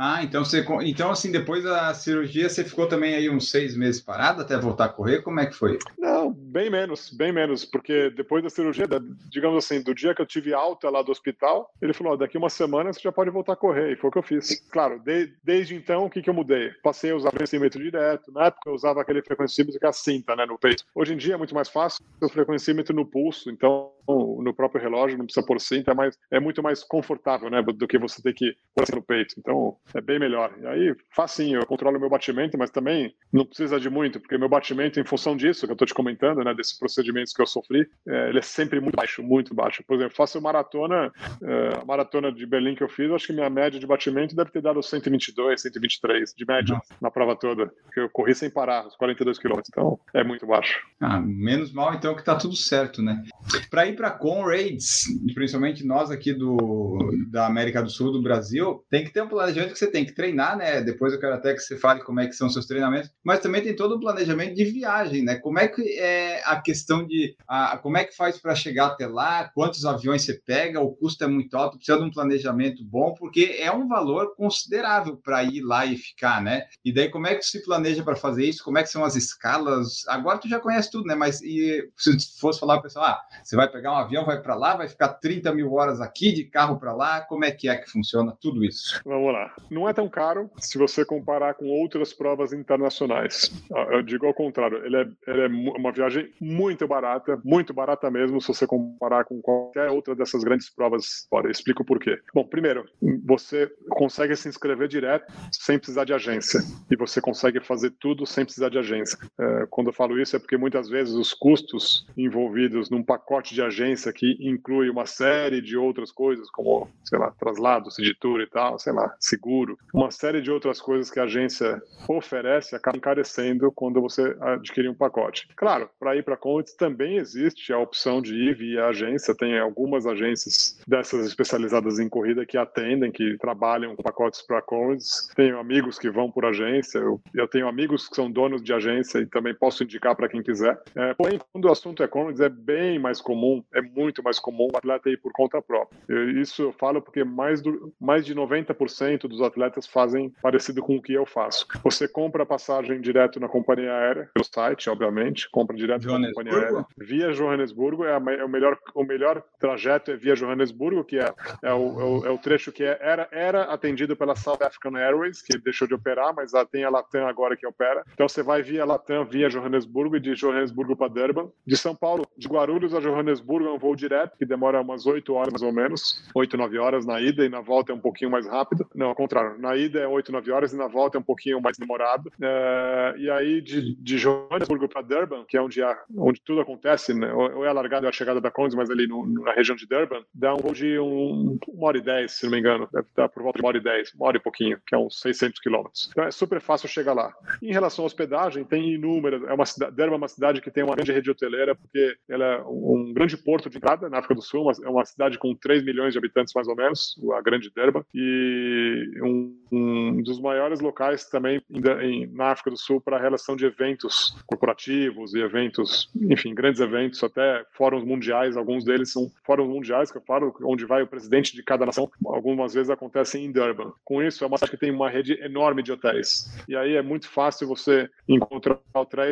Ah, então você, então assim, depois da cirurgia, você ficou também aí uns seis meses parado até voltar a correr? Como é que foi? Não, bem menos, bem menos, porque depois da cirurgia, digamos assim, do dia que eu tive alta lá do hospital, ele falou: oh, daqui uma semana você já pode voltar a correr. E foi o que eu fiz. Claro, de, desde então, o que, que eu mudei? Passei a usar frequencímetro direto. Na época eu usava aquele frequencímetro que é a cinta, né, no peito. Hoje em dia é muito mais fácil o frequencímetro no pulso, então no próprio relógio, não precisa pôr cinto, é, mais, é muito mais confortável, né, do que você ter que pôr no peito. Então, é bem melhor. E aí, facinho, eu controlo o meu batimento, mas também não precisa de muito, porque meu batimento, em função disso que eu estou te comentando, né, desses procedimentos que eu sofri, é, ele é sempre muito baixo, muito baixo. Por exemplo, faço maratona, é, a maratona de Berlim que eu fiz, acho que minha média de batimento deve ter dado 122, 123 de média Nossa. na prova toda, que eu corri sem parar, os 42 quilômetros. Então, é muito baixo. Ah, menos mal então que tá tudo certo, né? Para ir para Conrads, principalmente nós aqui do da América do Sul, do Brasil, tem que ter um planejamento que você tem que treinar, né? Depois eu quero até que você fale como é que são seus treinamentos, mas também tem todo um planejamento de viagem, né? Como é que é a questão de a, como é que faz para chegar até lá, quantos aviões você pega, o custo é muito alto, precisa de um planejamento bom, porque é um valor considerável para ir lá e ficar, né? E daí como é que se planeja para fazer isso? Como é que são as escalas? Agora tu já conhece tudo, né? Mas e, se fosse falar para o pessoal, ah, você vai pegar um avião, vai para lá, vai ficar 30 mil horas aqui de carro para lá, como é que é que funciona tudo isso? Vamos lá. Não é tão caro se você comparar com outras provas internacionais. Ah, eu digo ao contrário, ele é, ele é uma viagem muito barata, muito barata mesmo, se você comparar com qualquer outra dessas grandes provas fora. Eu explico por quê. Bom, primeiro, você consegue se inscrever direto sem precisar de agência. E você consegue fazer tudo sem precisar de agência. É, quando eu falo isso é porque muitas vezes os custos envolvidos num pacote de agência que inclui uma série de outras coisas, como, sei lá, traslado, editor e tal, sei lá, seguro, uma série de outras coisas que a agência oferece acaba encarecendo quando você adquire um pacote. Claro, para ir para Contes também existe a opção de ir via agência, tem algumas agências dessas especializadas em corrida que atendem, que trabalham com pacotes para Contes. Tenho amigos que vão por agência, eu, eu, tenho amigos que são donos de agência e também posso indicar para quem quiser. É, porém, quando o assunto é Contes, é bem mais comum, é muito mais comum o atleta ir por conta própria. Eu, isso eu falo porque mais, do, mais de 90% dos atletas fazem parecido com o que eu faço. Você compra a passagem direto na companhia aérea, pelo site, obviamente, compra direto na companhia aérea. Via Johannesburgo, é, a, é, o, melhor, o melhor trajeto é via Johannesburgo, que é, é, o, é o, é o trecho que é, era, era atendido pela South African Airways, que deixou de operar, mas tem a Latam agora que opera. Então você vai via Latam, via Johannesburgo e de Johannesburgo para Durban. De São Paulo, de Guarulhos a Johannesburgo é um voo direto, que demora umas 8 horas mais ou menos, 8, 9 horas na ida e na volta é um pouquinho mais rápido. Não, ao contrário, na ida é 8, 9 horas e na volta é um pouquinho mais demorado. É, e aí de, de Johannesburgo para Durban, que é onde, a, onde tudo acontece, né? ou é a largada ou a chegada da Condes, mas ali no, na região de Durban, dá um voo de um, uma hora e dez, se não me engano, deve estar por volta de uma hora e dez, uma hora e pouquinho, que é uns 600 quilômetros. Então é super fácil chegar lá. Em relação à hospedagem, tem inúmeras, é uma cidade, é uma cidade que tem uma grande rede hoteleira, porque ela é um grande porto de entrada na África do Sul, é uma cidade com 3 milhões de habitantes mais ou menos, a grande Durban, e um, um dos maiores locais também em, na África do Sul para a relação de eventos corporativos e eventos, enfim, grandes eventos, até fóruns mundiais, alguns deles são fóruns mundiais que eu falo, onde vai o presidente de cada nação, algumas vezes acontecem em Durban. Com isso, é uma cidade que tem uma rede enorme de hotéis. E aí é muito fácil você encontrar hotéis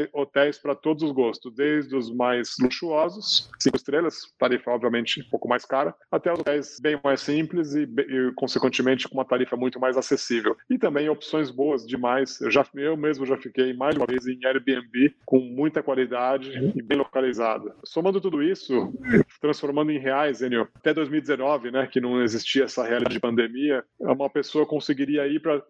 para todos os gostos, desde os mais luxuosos, cinco estrelas, tarifa obviamente um pouco mais cara, até os hotéis bem mais simples e, e consequentemente com uma tarifa muito mais acessível. E também opções boas demais. Eu já eu mesmo já fiquei mais de uma vez em Airbnb com muita qualidade e bem localizado. Somando tudo isso, transformando em reais, Enio, até 2019, né, que não existia essa realidade de pandemia, uma pessoa conseguiria ir para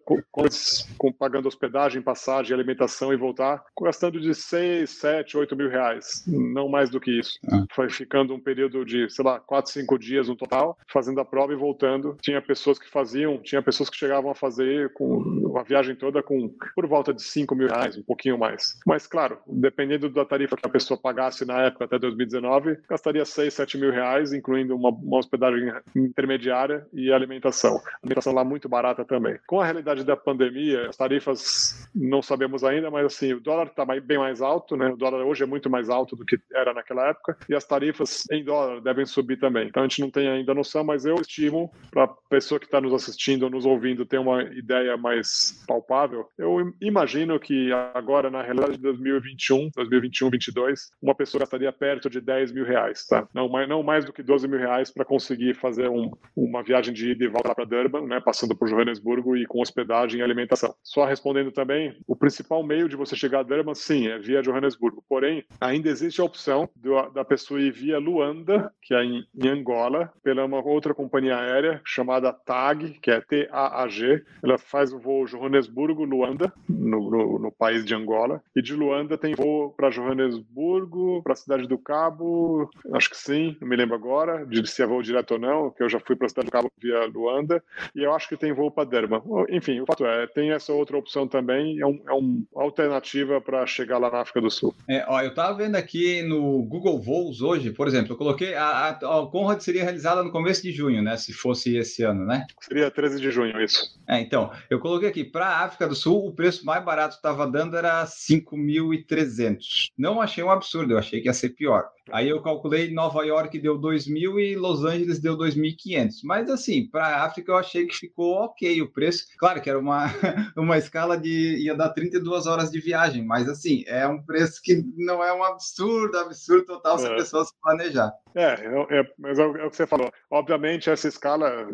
com, pagando hospedagem, passagem, alimentação e voltar, gastando de 6, 7, 8 mil reais, não mais do que isso. Ah. Foi ficando um período de, sei lá, 4, 5 dias no total, fazendo a prova e voltando. Tinha pessoas que faziam, tinha pessoas que chegavam a fazer com a viagem toda com por volta de 5 mil reais, um pouquinho mais. Mas, claro, dependendo da tarifa que a pessoa pagasse na época até 2019, gastaria 6, 7 mil reais, incluindo uma, uma hospedagem intermediária e alimentação. Alimentação lá muito barata também. Com a realidade da pandemia, as tarifas não sabemos ainda, mas assim, o dólar está bem mais alto, né? O dólar hoje é muito mais alto do que era naquela época, e as tarifas em dólar devem subir também. Então a gente não tem ainda noção, mas eu estimo, para a pessoa que está nos assistindo ou nos ouvindo ter uma ideia mais palpável, eu imagino que agora, na realidade de 2021, 2021, 2022, uma pessoa gastaria perto de 10 mil reais, tá? Não mais, não mais do que 12 mil reais para conseguir fazer um, uma viagem de ida e volta para Durban, né? Passando por Johannesburgo e com hospedagem e alimentação. Só respondendo também, o principal meio de você chegar a Durban, sim, é via Johannesburgo. Porém, ainda existe a opção do, da pessoa ir via Luanda, que é em, em, Angola, pela uma outra companhia aérea chamada TAG, que é T-A-A-G. Ela faz o voo Johannesburgo-Luanda, no, no, no, país de Angola. E de Luanda tem voo para Johannesburgo, para a cidade do Cabo, acho que sim, não me lembro agora, de se é voo direto ou não, que eu já fui para a cidade do Cabo via Luanda. E eu acho que tem voo para Durban. Enfim, o fato é, tem essa outra opção também, é, um, é uma alternativa para chegar lá na África do Sul. É, ó, eu estava vendo aqui no Google Voos hoje, por exemplo, eu coloquei a, a, a Conrad seria realizada no começo de junho, né? Se fosse esse ano, né? Seria 13 de junho, isso. É, então, eu coloquei aqui, para a África do Sul, o preço mais barato que estava dando era 5.300. Não achei um absurdo, eu achei que ia ser pior. Aí eu calculei Nova York deu 2.000 e Los Angeles deu 2.500. Mas assim, para a África eu achei que ficou ok o preço. Claro que era uma, uma escala de ia dar 32 horas de viagem, mas assim, é um preço que não é um absurdo, absurdo total é. se a pessoa se planejar. É, é, é mas é, é, o que você falou. Obviamente, essa escala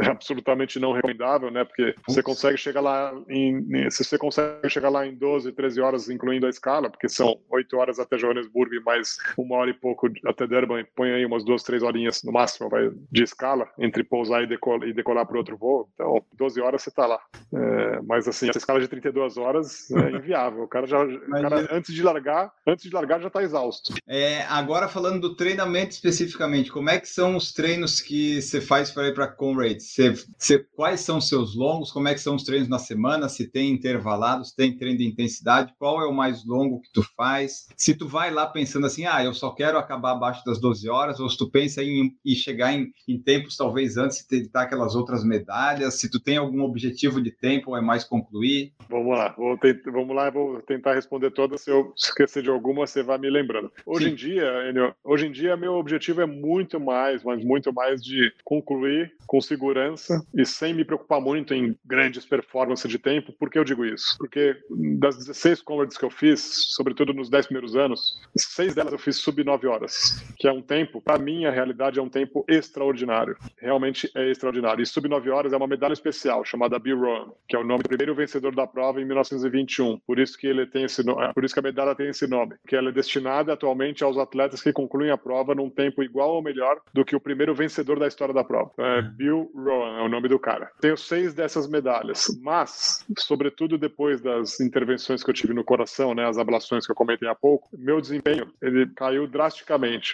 é absolutamente não recomendável, né? Porque você consegue chegar lá em. Se você consegue chegar lá em 12, 13 horas, incluindo a escala, porque são 8 horas até Johannesburgo e mais uma hora e pouco até Durban, põe aí umas duas, três horinhas no máximo vai, de escala entre pousar e decolar, e decolar para outro voo. Então, 12 horas você está lá. É, mas assim, essa escala de 32 horas é inviável. O cara já, o cara, antes de largar, antes de largar já está exausto. É, agora falando do treinamento especificamente, como é que são os treinos que você faz para ir para Conrad? Você, você, quais são os seus longos? Como é que são os treinos na semana? Se tem intervalados, tem treino de intensidade? Qual é o mais longo que tu faz? Se tu vai lá pensando assim, ah, eu só quero quero acabar abaixo das 12 horas, ou se tu pensa em, em chegar em, em, tempos talvez antes de tentar aquelas outras medalhas, se tu tem algum objetivo de tempo é mais concluir? Vamos lá, tentar, vamos lá, vou tentar responder todas. Se eu esquecer de alguma, você vai me lembrando. Hoje Sim. em dia, Enio, hoje em dia meu objetivo é muito mais, mas muito mais de concluir com segurança e sem me preocupar muito em grandes performances de tempo. Por que eu digo isso? Porque das 16 converts que eu fiz, sobretudo nos 10 primeiros anos, seis delas eu fiz sub 9 horas, que é um tempo, para mim, a realidade é um tempo extraordinário. Realmente é extraordinário. E sub 9 horas é uma medalha especial chamada Bill Rowan, que é o nome do primeiro vencedor da prova em 1921. Por isso que ele tem esse nome, por isso que a medalha tem esse nome, que ela é destinada atualmente aos atletas que concluem a prova num tempo igual ou melhor do que o primeiro vencedor da história da prova. É Bill Rowan é o nome do cara. Tenho seis dessas medalhas, mas, sobretudo depois das intervenções que eu tive no coração, né, as ablações que eu comentei há pouco, meu desempenho ele caiu drasticamente,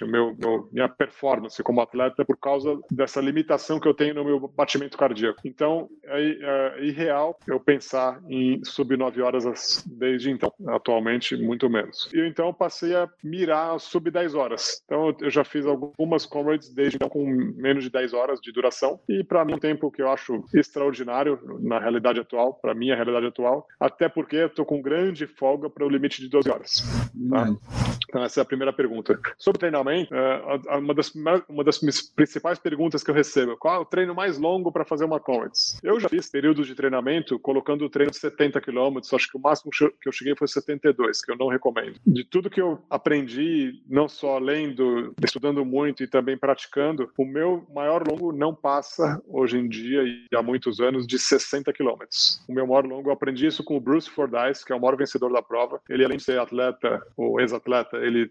meu, meu, minha performance como atleta por causa dessa limitação que eu tenho no meu batimento cardíaco. Então, é, é irreal eu pensar em sub 9 horas desde então. Atualmente, muito menos. E então passei a mirar sub 10 horas. Então, eu já fiz algumas comrades desde então com menos de 10 horas de duração. E para mim, um tempo que eu acho extraordinário na realidade atual, para mim, a realidade atual, até porque eu tô com grande folga para o limite de 12 horas. Tá? Então, essa é a primeira pergunta. Sobre treinamento, é, uma das, uma das principais perguntas que eu recebo, qual é o treino mais longo para fazer uma Comets? Eu já fiz períodos de treinamento colocando o treino de 70 km, acho que o máximo que eu cheguei foi 72, que eu não recomendo. De tudo que eu aprendi, não só lendo, estudando muito e também praticando, o meu maior longo não passa hoje em dia e há muitos anos de 60 km. O meu maior longo, eu aprendi isso com o Bruce Fordyce, que é o maior vencedor da prova. Ele, além de ser atleta ou ex-atleta, ele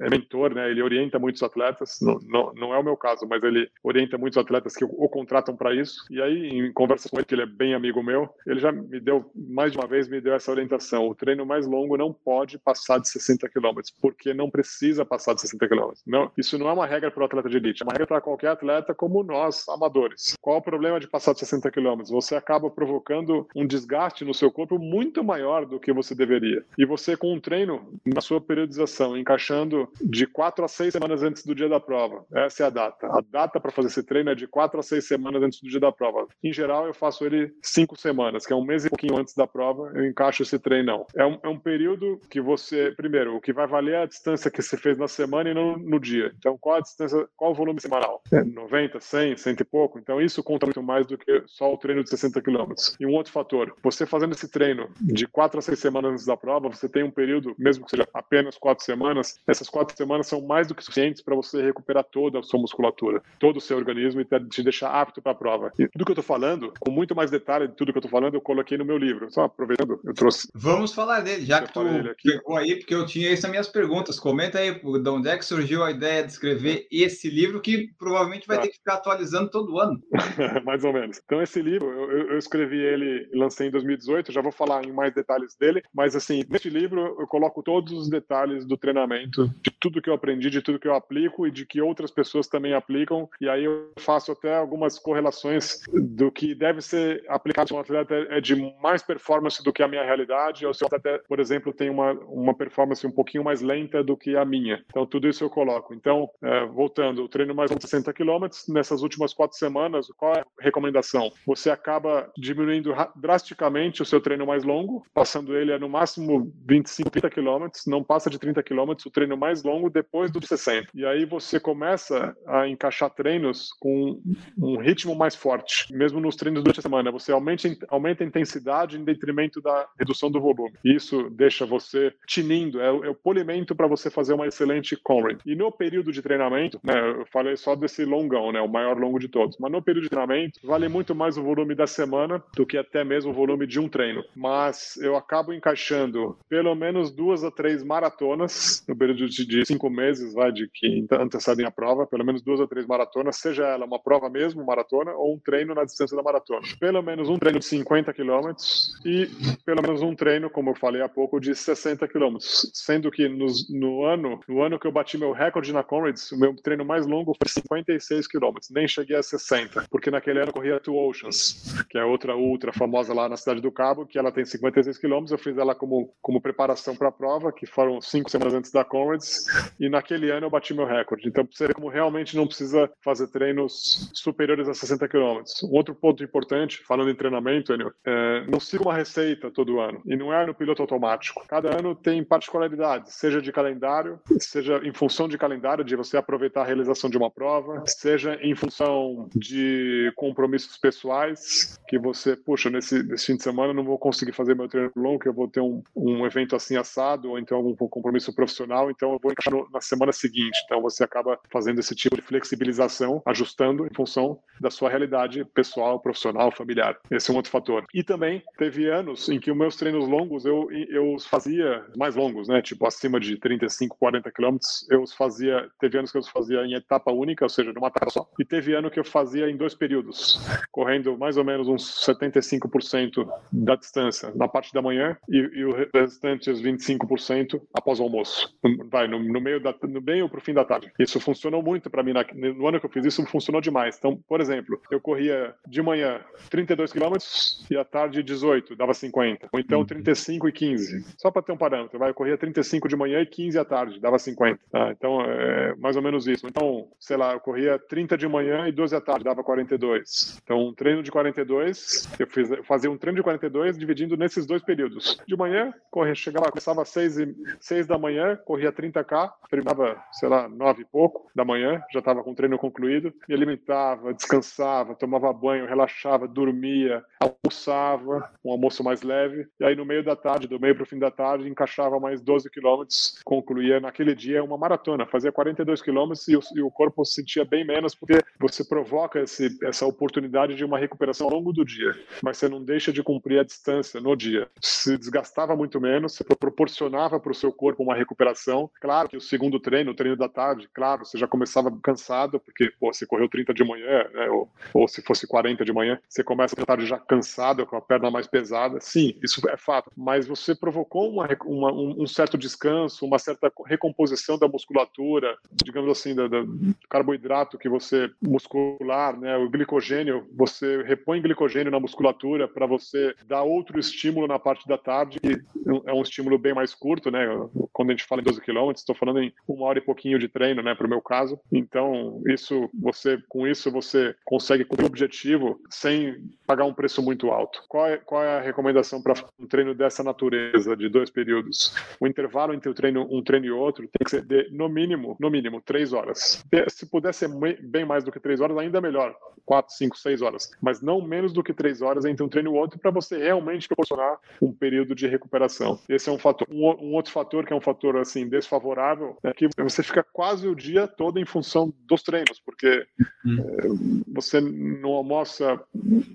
é mentor, né? Ele orienta muitos atletas. Não, não, não é o meu caso, mas ele orienta muitos atletas que o contratam para isso. E aí, em conversa com ele, que ele é bem amigo meu, ele já me deu, mais de uma vez, me deu essa orientação. O treino mais longo não pode passar de 60 km, porque não precisa passar de 60 km. Não, isso não é uma regra para o atleta de elite, é uma regra para qualquer atleta como nós, amadores. Qual o problema de passar de 60 km? Você acaba provocando um desgaste no seu corpo muito maior do que você deveria. E você, com um treino, na sua periodização, encaixando de quatro a seis semanas antes do dia da prova. Essa é a data. A data para fazer esse treino é de quatro a seis semanas antes do dia da prova. Em geral, eu faço ele cinco semanas, que é um mês e pouquinho antes da prova, eu encaixo esse treinão. É um, é um período que você, primeiro, o que vai valer é a distância que você fez na semana e não no dia. Então, qual a distância, qual o volume semanal? É 90, 100, 100 e pouco. Então, isso conta muito mais do que só o treino de 60 quilômetros. E um outro fator, você fazendo esse treino de quatro a seis semanas antes da prova, você tem um período, mesmo que seja apenas quatro semanas, essas quatro semanas são mais do que suficientes para você recuperar toda a sua musculatura, todo o seu organismo e te deixar apto para a prova. E tudo que eu estou falando, com muito mais detalhe de tudo que eu estou falando, eu coloquei no meu livro. Só aproveitando, eu trouxe. Vamos falar dele, já que tu pegou aí, porque eu tinha isso nas minhas perguntas. Comenta aí de onde é que surgiu a ideia de escrever esse livro que provavelmente vai tá. ter que ficar atualizando todo ano. mais ou menos. Então, esse livro, eu, eu escrevi ele, lancei em 2018, já vou falar em mais detalhes dele, mas assim, neste livro eu coloco todos os detalhes do treinamento, de tudo que eu aprendi, de tudo que eu aplico e de que outras pessoas também aplicam, e aí eu faço até algumas correlações do que deve ser aplicado se um atleta é de mais performance do que a minha realidade, ou se o atleta, por exemplo, tem uma, uma performance um pouquinho mais lenta do que a minha. Então, tudo isso eu coloco. Então, é, voltando, o treino mais de 60 km, nessas últimas quatro semanas, qual é a recomendação? Você acaba diminuindo drasticamente o seu treino mais longo, passando ele a no máximo 25, 30 km, não passa de 30 km, o treino mais longo depois dos 60. E aí você começa a encaixar treinos com um ritmo mais forte, mesmo nos treinos durante a semana. Você aumenta, aumenta a intensidade em detrimento da redução do volume. Isso deixa você tinindo, é, é o polimento para você fazer uma excelente comrade. E no período de treinamento, né, eu falei só desse longão, né, o maior longo de todos, mas no período de treinamento vale muito mais o volume da semana do que até mesmo o volume de um treino. Mas eu acabo encaixando pelo menos duas a três maratonas no período de cinco meses, vai, de que antecedem a prova, pelo menos duas a três maratonas, seja ela uma prova mesmo, maratona, ou um treino na distância da maratona. Pelo menos um treino de 50 quilômetros e pelo menos um treino, como eu falei há pouco, de 60 quilômetros. Sendo que nos, no ano no ano que eu bati meu recorde na Comrades, o meu treino mais longo foi 56 quilômetros, nem cheguei a 60, porque naquele ano eu corria Two Oceans, que é outra ultra famosa lá na Cidade do Cabo, que ela tem 56 quilômetros, eu fiz ela como, como preparação para a prova, que foram cinco semanas antes da Comrades, e naquele ano eu bati meu recorde. Então, você vê como realmente não precisa fazer treinos superiores a 60 quilômetros. Um outro ponto importante, falando em treinamento, Enio, é, não siga uma receita todo ano, e não é no piloto automático. Cada ano tem particularidades, seja de calendário, seja em função de calendário, de você aproveitar a realização de uma prova, seja em função de compromissos pessoais, que você, puxa, nesse, nesse fim de semana eu não vou conseguir fazer meu treino longo, que eu vou ter um, um evento assim assado, ou então algum compromisso profissional, então eu vou encaixar no, na semana seguinte. Então você acaba fazendo esse tipo de flexibilização, ajustando em função da sua realidade pessoal, profissional, familiar. Esse é um outro fator. E também teve anos em que os meus treinos longos eu, eu fazia mais longos, né? Tipo acima de 35, 40 quilômetros. Eu os fazia, teve anos que eu fazia em etapa única, ou seja, numa etapa só. E teve ano que eu fazia em dois períodos, correndo mais ou menos uns 75% da distância na parte da manhã e, e o restante, os 25% após o almoço. Vai, no, no meio da, no meio pro fim da tarde. Isso funcionou muito para mim. Na, no ano que eu fiz isso, funcionou demais. Então, por exemplo, eu corria de manhã 32 quilômetros e à tarde 18, dava 50. Ou então 35 uhum. e 15. Só para ter um parâmetro, vai, eu corria 35 de manhã e 15 à tarde, dava 50. Tá? Então, é mais ou menos isso. Então, sei lá, eu corria 30 de manhã e 12 à tarde, dava 42. Então, um treino de 42, eu, fiz, eu fazia um treino de 42 dividindo nesses dois períodos. De manhã, corria, chegava, começava às 6, e, 6 da manhã, corria 30k, terminava, sei lá, 9 e pouco da manhã, já estava com o treino concluído, me alimentava, descansava, tomava banho, relaxava, dormia, almoçava, um almoço mais leve, e aí no meio da tarde, do meio para o fim da tarde, encaixava mais 12 quilômetros, concluía naquele dia uma maratona, fazia 42 quilômetros e, o corpo se sentia bem menos, porque você provoca esse, essa oportunidade de uma recuperação ao longo do dia, mas você não deixa de cumprir a distância no dia. Se desgastava muito menos, você proporcionava para o seu corpo uma recuperação. Claro o segundo treino, o treino da tarde, claro, você já começava cansado, porque pô, você correu 30 de manhã, né, ou, ou se fosse 40 de manhã, você começa a tarde já cansado, com a perna mais pesada. Sim, isso é fato, mas você provocou uma, uma, um certo descanso, uma certa recomposição da musculatura, digamos assim, do, carboidrato que você muscular, né, o glicogênio, você repõe glicogênio na musculatura para você dar outro estímulo na parte da tarde, que é um estímulo bem mais curto, né? Quando a gente fala em 12 quilômetros, estou falando em uma hora e pouquinho de treino, né, para o meu caso. Então, isso, você, com isso, você consegue cumprir o objetivo sem pagar um preço muito alto. Qual é, qual é a recomendação para um treino dessa natureza, de dois períodos? O intervalo entre o treino, um treino e outro tem que ser de, no mínimo, no mínimo, três horas. Se puder ser bem mais do que três horas, ainda melhor. quatro, cinco, seis horas, mas não menos do que três horas entre um treino e outro para você realmente proporcionar um período de recuperação. Esse é um fator. Um, um, outro fator que é um fator assim desfavorável é que você fica quase o dia todo em função dos treinos, porque uhum. é, você não almoça,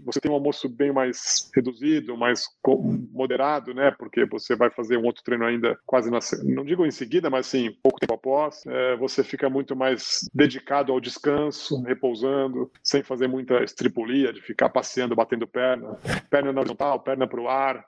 você tem um almoço bem mais reduzido, mais moderado, né? Porque você vai fazer um outro treino ainda quase na, não digo em seguida, mas sim pouco tempo após. É, você fica muito mais dedicado ao descanso, repousando, sem fazer muita estripulia de ficar passeando, batendo perna, perna na horizontal, perna para o ar,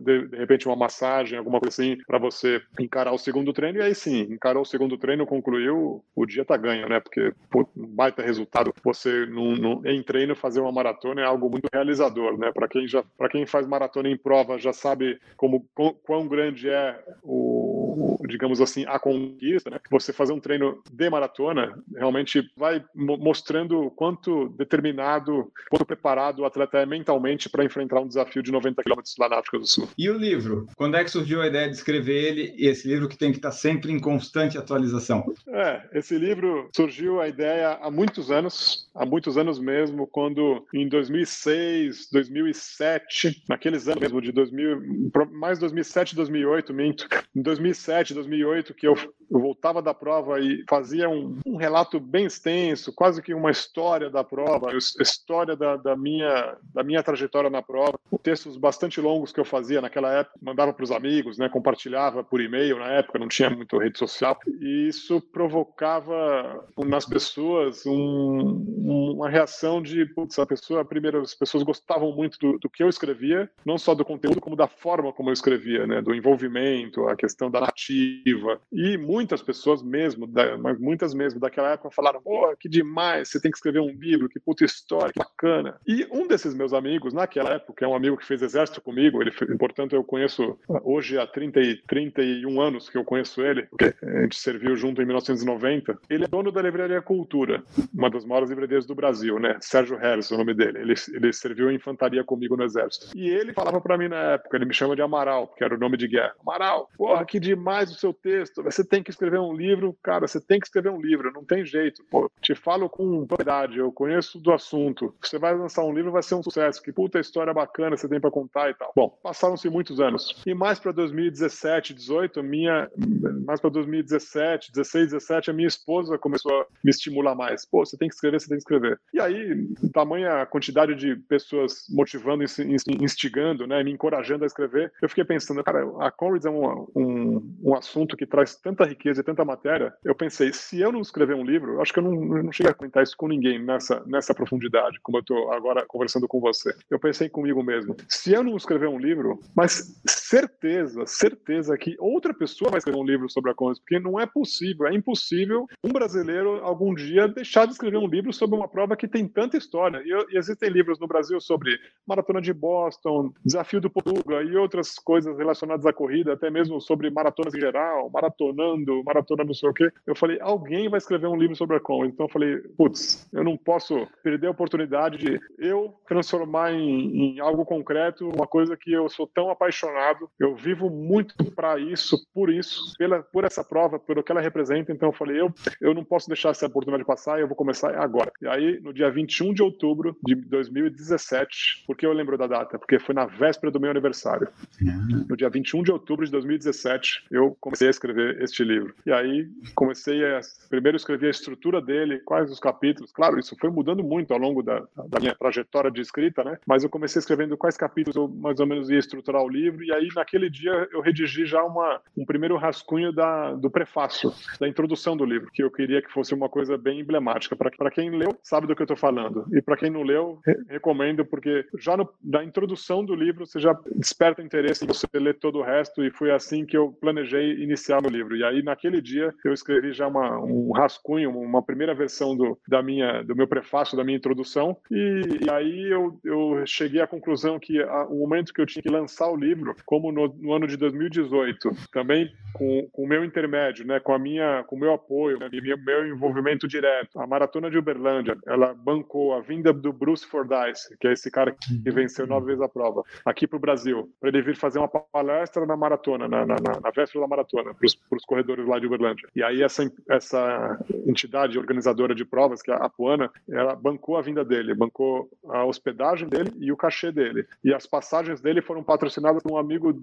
de, de, repente uma massagem, alguma coisa assim, para você encarar o segundo treino. E aí sim, encarou o segundo treino, concluiu, o dia tá ganho, né? Porque pô, baita resultado. Você num, num, em treino fazer uma maratona é algo muito realizador, né? Para quem já, para quem faz maratona em prova já sabe como quão grande é o, digamos assim, a conquista, né? Você fazer um treino de maratona realmente vai mostrando quanto determinado, quanto preparado o atleta é mentalmente para enfrentar um desafio de 90 quilômetros lá na África do Sul. E o livro? Quando é que surgiu a ideia de escrever ele? E esse livro que tem que estar sempre em constante atualização? É, esse livro surgiu a ideia há muitos anos, há muitos anos mesmo, quando em 2006, 2007, naqueles anos mesmo de 2000, mais 2007, 2008, minto, em 2007, 2008 que eu, eu voltava da prova e fazia um, um relato bem extenso, quase que uma história da prova, história da, da minha da minha trajetória na prova, textos bastante longos que eu fazia naquela época, mandava para os amigos, né, compartilhava por e-mail na época, não tinha muito rede social, e isso provocava nas pessoas um, uma reação de, putz, a pessoa, primeiro, as pessoas gostavam muito do, do, que eu escrevia, não só do conteúdo, como da forma como eu escrevia, né, do envolvimento, a questão da narrativa, e muitas pessoas mesmo, mas muitas mesmo daquela época falaram, pô, que demais, você tem que escrever um livro, que puta história, que bacana. E um desses meus amigos, naquela época, é um amigo que fez exército comigo, ele, portanto, eu conheço hoje há 30 e, 31 anos que eu conheço ele, porque a gente serviu junto em 1990. Ele é dono da Livraria Cultura, uma das maiores livrarias do Brasil, né? Sérgio Harris, o nome dele. Ele, ele serviu em infantaria comigo no exército. E ele falava para mim na época, ele me chama de Amaral, que era o nome de guerra. Amaral, porra, que demais o seu texto. Você tem que escrever um livro, cara, você tem que escrever um livro, não tem jeito. Pô, te falo com propriedade, eu conheço do assunto. Você vai lançar um livro, vai ser um sucesso. Que puta história bacana você tem para contar e tal. Bom, passaram-se muitos anos. E mais para 2017, 18, minha mais para 2017, 16, 17, a minha esposa começou a me estimular mais. Pô, você tem que escrever, você tem que escrever. E aí, tamanha quantidade de pessoas motivando, instigando, né, me encorajando a escrever, eu fiquei pensando, cara, a Conrads é um, um, um assunto que traz tanta riqueza e tanta matéria. Eu pensei, se eu não escrever um livro, acho que eu não, não cheguei a comentar isso com ninguém nessa, nessa profundidade, como eu estou agora conversando com você. Eu pensei comigo mesmo, se eu não escrever um livro, mas certeza, certeza que outra pessoa vai escrever um livro sobre a Conrads, porque não é possível, é impossível um brasileiro algum dia deixar de escrever um livro sobre uma prova que tem tanta história. E, e existem livros no Brasil sobre Maratona de Boston, Desafio do Portugal e outras coisas relacionadas à corrida, até mesmo sobre maratonas em geral, maratonando, maratona não sei o quê. Eu falei, alguém vai escrever um livro sobre a Conrads. Então eu falei, putz, eu não posso perder a oportunidade de eu transformar em, em algo concreto uma coisa que eu sou tão apaixonado, eu vivo muito para isso, por isso, pela, por essa prova, pelo que ela representa. Então eu falei, eu, eu não posso deixar essa oportunidade passar, eu vou começar agora. E aí, no dia 21 de outubro de 2017, por que eu lembro da data? Porque foi na véspera do meu aniversário. Ah. No dia 21 de outubro de 2017, eu comecei a escrever este livro. E aí, comecei a. Primeiro, escrever a estrutura dele, quais os capítulos. Claro, isso foi mudando muito ao longo da, da minha trajetória de escrita, né? Mas eu comecei escrevendo quais capítulos eu mais ou menos ia estruturar o livro. E aí, naquele dia, eu redigi já uma, um primeiro rascunho da, do prefácio, da introdução do livro, que eu queria que fosse uma coisa bem emblemática. Para quem leu, sabe do que eu estou falando. E para quem não leu, re recomendo, porque já no, na introdução do livro você já desperta interesse em você ler todo o resto. E foi assim que eu planejei iniciar meu livro. E aí, naquele dia, eu escrevi já uma, um rascunho, uma primeira versão do, da minha, do meu prefácio, da minha introdução. E, e aí eu, eu cheguei à conclusão que a, o momento que eu tinha que lançar o livro, como no, no ano de 2018, também com, com o meu intermédio, né, com a minha, com o meu apoio, né, meu, meu envolvimento direto. A maratona de Uberlândia, ela bancou a vinda do Bruce Fordyce, que é esse cara que venceu nove vezes a prova, aqui para o Brasil, para ele vir fazer uma palestra na maratona, na, na, na, Silvestre da Maratona, para os corredores lá de Uberlândia. E aí essa, essa entidade organizadora de provas, que é a Apuana, ela bancou a vinda dele, bancou a hospedagem dele e o cachê dele. E as passagens dele foram patrocinadas por um amigo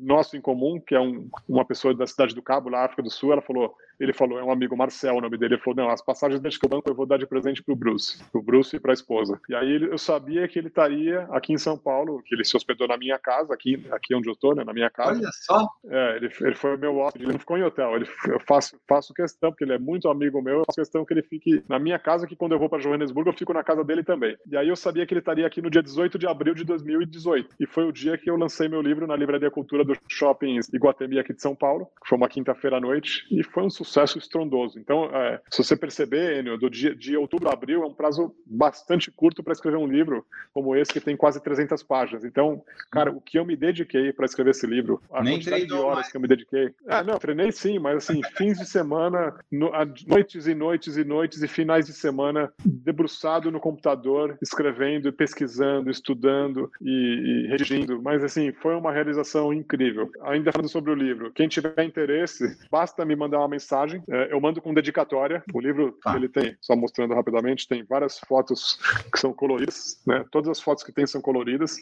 nosso em comum, que é um, uma pessoa da cidade do Cabo, África do Sul. Ela falou, ele falou, é um amigo Marcel, o nome dele. Ele falou, não, as passagens dele que eu banco eu vou dar de presente pro Bruce, pro Bruce e pra esposa. E aí eu sabia que ele estaria aqui em São Paulo, que ele se hospedou na minha casa, aqui, aqui onde eu tô, né, na minha casa. Olha só! É, ele, ele foi meu hóspede, ele não ficou em hotel. Ele, eu faço, faço questão, porque ele é muito amigo meu, eu faço questão que ele fique na minha casa, que quando eu vou para Joanesburgo, eu fico na casa dele também. E aí eu sabia que ele estaria aqui no dia 18 de abril de 2018. E foi o dia que eu lancei meu livro na Livraria Cultura do Shopping Iguatemi aqui de São Paulo, que foi uma quinta-feira à noite, e foi um sucesso estrondoso. Então, é, se você perceber, Enio, do dia de outubro a abril é um prazo bastante curto para escrever um livro como esse, que tem quase 300 páginas. Então, cara, o que eu me dediquei para escrever esse livro, a Nem quantidade de horas mais. que eu me dediquei. Ah, não, treinei sim, mas assim, fins de semana, no, noites e noites e noites e finais de semana, debruçado no computador, escrevendo, pesquisando, estudando e, e redigindo. Mas assim, foi uma realização incrível. Ainda falando sobre o livro, quem tiver interesse, basta me mandar uma mensagem. É, eu mando com dedicatória. O livro ah. ele tem, só mostrando rapidamente, tem várias fotos que são coloridas, né? Todas as fotos que tem são coloridas.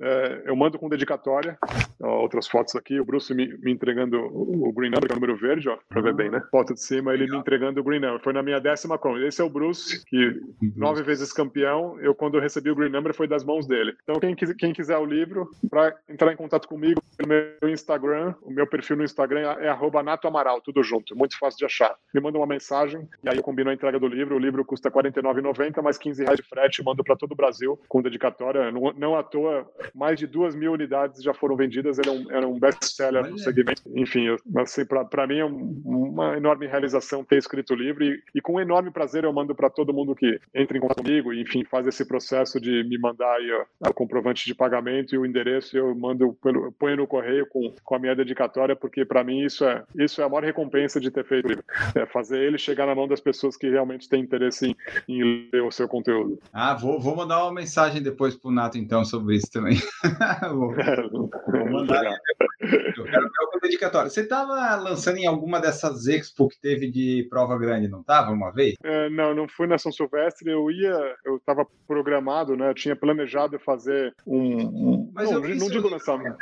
É, eu mando com dedicatória. Ó, outras fotos aqui, o Bruce me, me entregando o Green Number, que é o número verde, ó, pra ver bem, né? Foto de cima, ele me entregando o Green Number. Foi na minha décima com. Esse é o Bruce, que nove vezes campeão. Eu, quando eu recebi o Green Number, foi das mãos dele. Então, quem, quem quiser o livro, para entrar em contato comigo, no meu Instagram, o meu perfil no Instagram é arroba Nato Amaral, tudo junto, muito fácil de achar. Me manda uma mensagem e aí eu combino a entrega do livro. O livro custa R$ 49,90, mais 15 reais de frete, mando para todo o Brasil com dedicatória. Não, não à toa, mais de duas mil unidades já foram vendidas. Ele é um, era um best-seller no segmento. Enfim, eu, assim, para mim é um, uma enorme realização ter escrito o livro e, e com um enorme prazer eu mando para todo mundo que entra em contato comigo e, enfim, faz esse processo de me mandar aí, ó, o comprovante de pagamento e o endereço. Eu mando, pelo, ponho no correio com, com a minha dedicatória, porque para mim isso é, isso é a maior recompensa de ter feito. É fazer ele chegar na mão das pessoas que realmente têm interesse em, em ler o seu conteúdo. Ah, vou, vou mandar uma mensagem depois pro Nato, então, sobre isso também. vou, vou mandar. Eu quero ver o dedicatório. Você estava lançando em alguma dessas expo que teve de prova grande, não estava uma vez? É, não, não fui na São Silvestre. Eu ia, eu estava programado, né? Eu tinha planejado fazer um. um Mas não, eu não digo lançamento.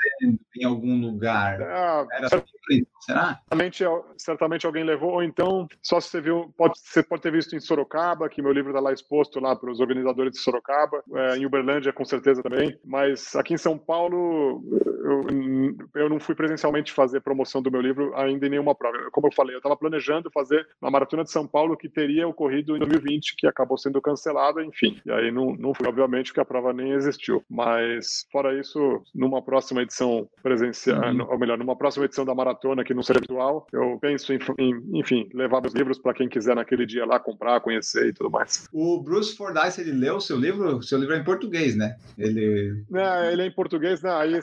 Em algum lugar. Ah, Era Será? Certamente, certamente alguém levou, ou então, só se você viu, pode, você pode ter visto em Sorocaba, que meu livro está lá exposto lá para os organizadores de Sorocaba, é, em Uberlândia com certeza também, mas aqui em São Paulo eu, eu não fui presencialmente fazer promoção do meu livro ainda em nenhuma prova. Como eu falei, eu estava planejando fazer uma maratona de São Paulo que teria ocorrido em 2020, que acabou sendo cancelada, enfim. E aí não, não fui, obviamente, porque a prova nem existiu. Mas, fora isso, numa próxima edição presencial, uhum. ou melhor, numa próxima edição da maratona, que não seja virtual, eu penso em enfim, levar os livros para quem quiser naquele dia lá comprar, conhecer e tudo mais. O Bruce Fordyce, ele leu o seu livro? O seu livro é em português, né? Ele. É, ele é em português, né? Aí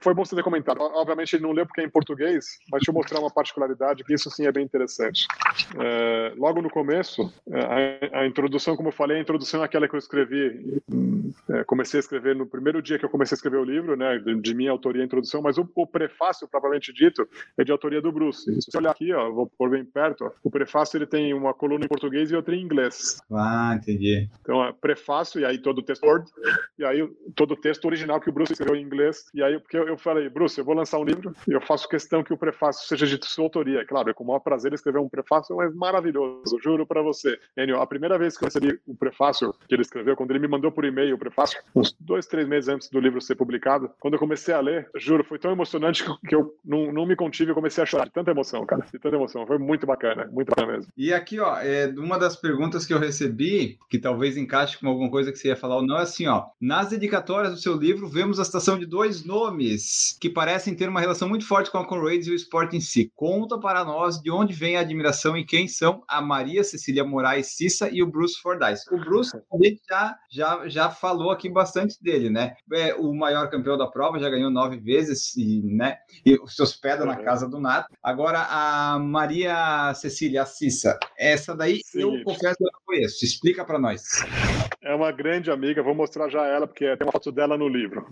foi bom você ter comentado. Obviamente ele não leu porque é em português, mas deixa eu mostrar uma particularidade que isso sim é bem interessante. É, logo no começo, a, a, introdução, como eu falei, a introdução é aquela que eu escrevi. É, comecei a escrever no primeiro dia que eu comecei a escrever o livro, né? De, de minha autoria a introdução, mas o, o, prefácio, propriamente dito, é de autoria do Bruce. Se você olhar aqui, ó, vou pôr bem perto, ó, o prefácio ele tem uma coluna em português e outra em inglês. Ah, entendi. Então, é prefácio, e aí todo o texto Word, e aí todo o texto original que o Bruce escreveu em inglês, e aí porque eu, eu falei, Bruce, eu vou lançar um livro e eu faço questão que o prefácio seja de sua autoria. Claro, é com o maior prazer escrever um prefácio, mas maravilhoso, juro para você. Enio, a primeira vez que eu recebi o prefácio que ele escreveu, quando ele me mandou por e-mail o prefácio, uns dois, três meses antes do livro ser publicado, quando eu comecei a ler, juro, foi tão emocionante que eu não, não me contive, eu comecei a chorar de tanta emoção, cara, de tanta emoção. Foi muito bacana, muito bacana mesmo. E aqui, ó, é uma das perguntas que eu recebi, que talvez encaixe com alguma coisa que você ia falar ou não, é assim, ó, nas dedicatórias do seu livro, vemos a citação de dois nomes que parecem ter uma relação muito forte com a Conrads e o esporte em si. Conta para nós de onde vem a admiração e quem são a Maria Cecília Moraes Cissa e o Bruce Fordyce. O Bruce, a gente já, já, já falou aqui bastante dele, né? É o maior campeão da prova, já ganhou nove vezes e, né, e se hospeda na casa do Nato. Agora, a Maria Cecília Cissa, essa daí Sim. eu confesso que eu não conheço. Explica para nós. é uma grande amiga, vou mostrar já ela, porque tem uma foto dela no livro.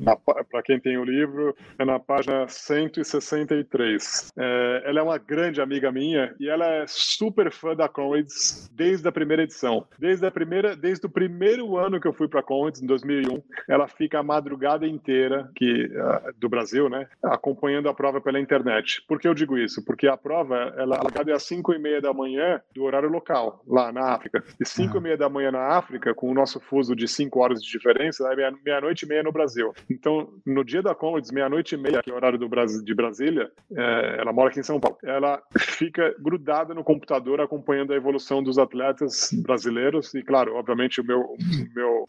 Para quem tem o livro, é na página 163. É, ela é uma grande amiga minha e ela é super fã da Comrades desde a primeira edição. Desde, a primeira, desde o primeiro ano que eu fui para a Comrades, em 2001, ela fica a madrugada inteira que, uh, do Brasil, né, acompanhando a prova pela internet. Por que eu digo isso? Porque a prova ela é às 5 e meia da manhã do horário local, lá na África. E 5 e meia da manhã na África, com o nosso fuso de 5 horas de diferença, é meia-noite e meia no Brasil. Então, no dia da Comrades, meia-noite e meia, que é o horário do Brasil, de Brasília, é, ela mora aqui em São Paulo, ela fica grudada no computador acompanhando a evolução dos atletas brasileiros e, claro, obviamente, o meu, meu,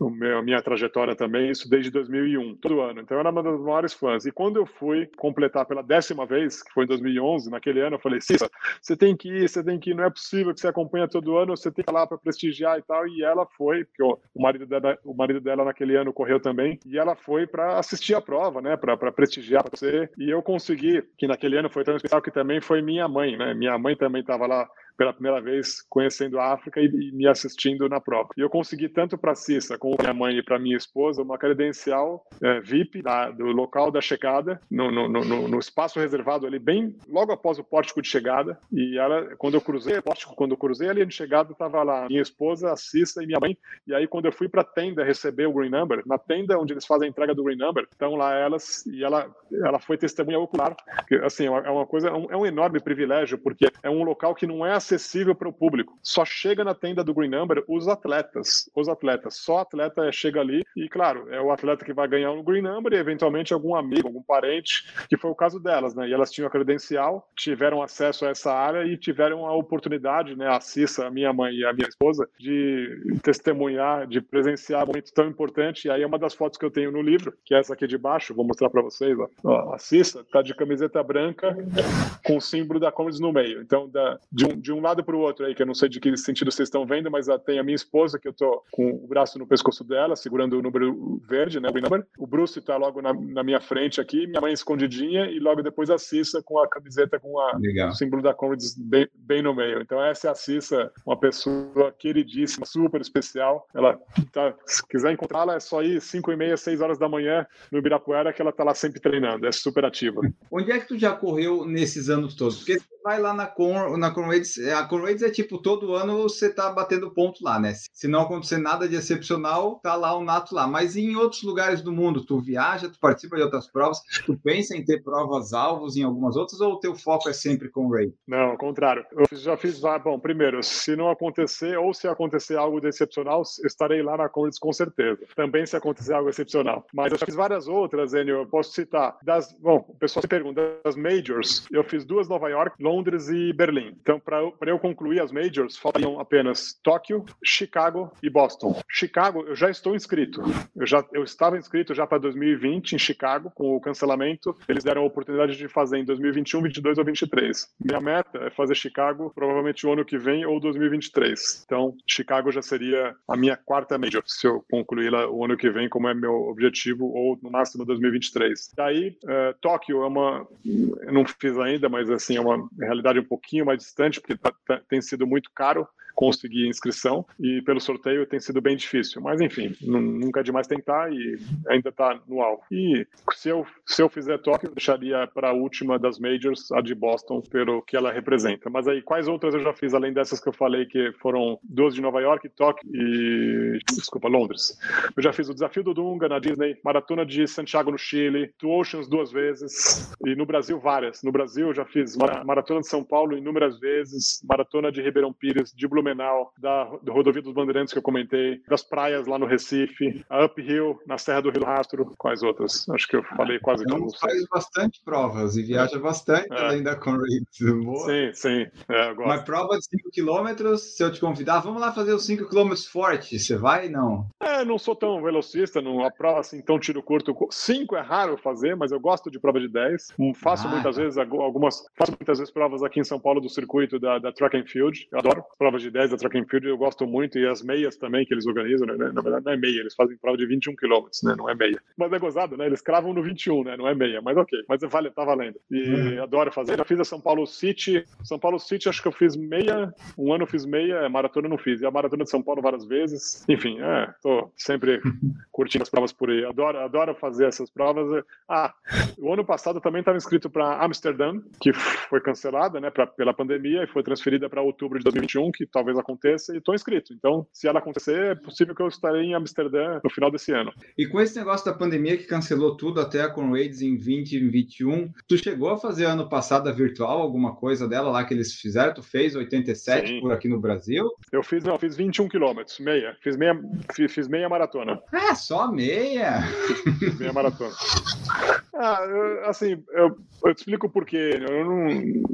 o meu, minha trajetória também, isso desde 2001, todo ano. Então, ela é uma das maiores fãs. E quando eu fui completar pela décima vez, que foi em 2011, naquele ano, eu falei, Cissa, você tem que ir, você tem que ir, não é possível que você acompanha todo ano, você tem que ir lá para prestigiar e tal. E ela foi, porque o marido dela, o marido dela naquele ano correu também, e ela foi para assistir a prova, né, para prestigiar você. E eu consegui, que naquele ano foi tão especial que também foi minha mãe, né? Minha mãe também estava lá pela primeira vez conhecendo a África e, e me assistindo na prova. E eu consegui tanto para Cissa como minha mãe e para minha esposa uma credencial é, VIP da, do local da chegada, no, no, no, no, espaço reservado ali, bem logo após o pórtico de chegada. E ela, quando eu cruzei o pórtico, quando eu cruzei ali de chegada, estava lá minha esposa, a Cissa e minha mãe. E aí, quando eu fui para a tenda receber o Green Number, na tenda onde eles fazem a entrega do Green Number, estão lá elas e ela, ela foi testemunha ocular. Que, assim, é uma coisa, é um, é um enorme privilégio, porque é um local que não é acessível para o público. Só chega na tenda do Green Number os atletas. Os atletas. Só atleta chega ali e, claro, é o atleta que vai ganhar o Green Number e, eventualmente, algum amigo, algum parente, que foi o caso delas, né? E elas tinham a credencial, tiveram acesso a essa área e tiveram a oportunidade, né? A Cissa, a minha mãe e a minha esposa, de testemunhar, de presenciar um momento tão importante. E aí é uma das fotos que eu tenho no livro, que é essa aqui de baixo, vou mostrar para vocês. Ó. a Cissa tá de camiseta branca com o símbolo da Commons no meio. Então, da, de, um, de um lado para o outro aí, que eu não sei de que sentido vocês estão vendo, mas tem a minha esposa, que eu tô com o braço no pescoço dela, segurando o número verde, né? O Bruce está logo na, na, minha frente aqui, minha mãe escondidinha, e logo depois a Cissa com a camiseta com a, o símbolo da Comrades bem, bem, no meio. Então, essa é a Cissa, uma pessoa queridíssima, super especial. Ela tá, se quiser encontrá-la, é só ir 5 e meia, 6 horas da manhã no Ibirapuera, que ela tá lá sempre treinando, é super ativa. Onde é que tu já correu nesses anos todos? Porque vai lá na Con, na Conrads, a Conrads é tipo, todo ano você tá batendo ponto lá, né? Se não acontecer nada de excepcional, tá lá o Nato lá. Mas em outros lugares do mundo, tu viaja, tu participa de outras provas, tu pensa em ter provas alvos em algumas outras ou o teu foco é sempre Ray? Não, ao contrário. Eu já fiz, bom, primeiro, se não acontecer ou se acontecer algo de excepcional, estarei lá na Conrads com certeza. Também se acontecer algo excepcional. Mas eu já fiz várias outras, Enio, eu posso citar. Das, bom, o pessoal se pergunta, das majors, eu fiz duas Nova York, Londres e Berlim. Então, para eu concluir as majors, faltam apenas Tóquio, Chicago e Boston. Chicago, eu já estou inscrito. Eu já eu estava inscrito já para 2020 em Chicago, com o cancelamento. Eles deram a oportunidade de fazer em 2021, 22 ou 23. Minha meta é fazer Chicago provavelmente o ano que vem ou 2023. Então, Chicago já seria a minha quarta major, se eu concluir lá o ano que vem, como é meu objetivo, ou no máximo 2023. Daí, uh, Tóquio é uma. Eu não fiz ainda, mas assim, é uma realidade um pouquinho mais distante, porque tá, tá, tem sido muito caro conseguir inscrição e pelo sorteio tem sido bem difícil. Mas enfim, nunca é demais tentar e ainda está no alvo. E se eu, se eu fizer Tóquio, eu deixaria para a última das majors, a de Boston, pelo que ela representa. Mas aí, quais outras eu já fiz, além dessas que eu falei, que foram duas de Nova York, Tóquio e. Desculpa, Londres. Eu já fiz o Desafio do Dunga na Disney, Maratona de Santiago no Chile, Two Oceans duas vezes e no Brasil várias. No Brasil eu já fiz Maratona de São Paulo inúmeras vezes, Maratona de Ribeirão Pires, de Blumenau Blumenau, da, do Rodovia dos Bandeirantes que eu comentei, das praias lá no Recife, a Uphill, na Serra do Rio Rastro, quais outras? Acho que eu falei quase então, todas. faz bastante provas e viaja bastante é. além da Conrads. Sim, sim. É, Mas prova de 5 km, se eu te convidar, vamos lá fazer os 5 km forte, você vai não? É, não sou tão velocista, não, a prova assim tão tiro curto. 5 é raro fazer, mas eu gosto de prova de 10. Faço ah, muitas tá. vezes algumas, faço muitas vezes provas aqui em São Paulo do circuito da, da Track and Field. Eu adoro provas de de 10 da Track and Field eu gosto muito, e as meias também que eles organizam, né? Na verdade não é meia, eles fazem prova de 21 quilômetros, né? Não é meia. Mas é gozado, né? Eles cravam no 21, né? Não é meia, mas ok. Mas vale, tá valendo. E uhum. adoro fazer. Já fiz a São Paulo City. São Paulo City, acho que eu fiz meia. Um ano eu fiz meia, maratona eu não fiz. E a maratona de São Paulo várias vezes. Enfim, é, tô sempre curtindo as provas por aí. Adoro, adoro fazer essas provas. Ah, o ano passado também estava inscrito para Amsterdã, que foi cancelada, né, pra, pela pandemia e foi transferida para outubro de 2021, que talvez aconteça, e estou inscrito. Então, se ela acontecer, é possível que eu estarei em Amsterdã no final desse ano. E com esse negócio da pandemia que cancelou tudo até a Conrads em 2021, tu chegou a fazer ano passado a virtual, alguma coisa dela lá que eles fizeram? Tu fez 87 Sim. por aqui no Brasil? Eu fiz, não, fiz 21 quilômetros, meia. Fiz meia, fiz, fiz meia maratona. Ah, só meia? Fiz meia maratona. Ah, eu, assim, eu, eu te explico por quê. Eu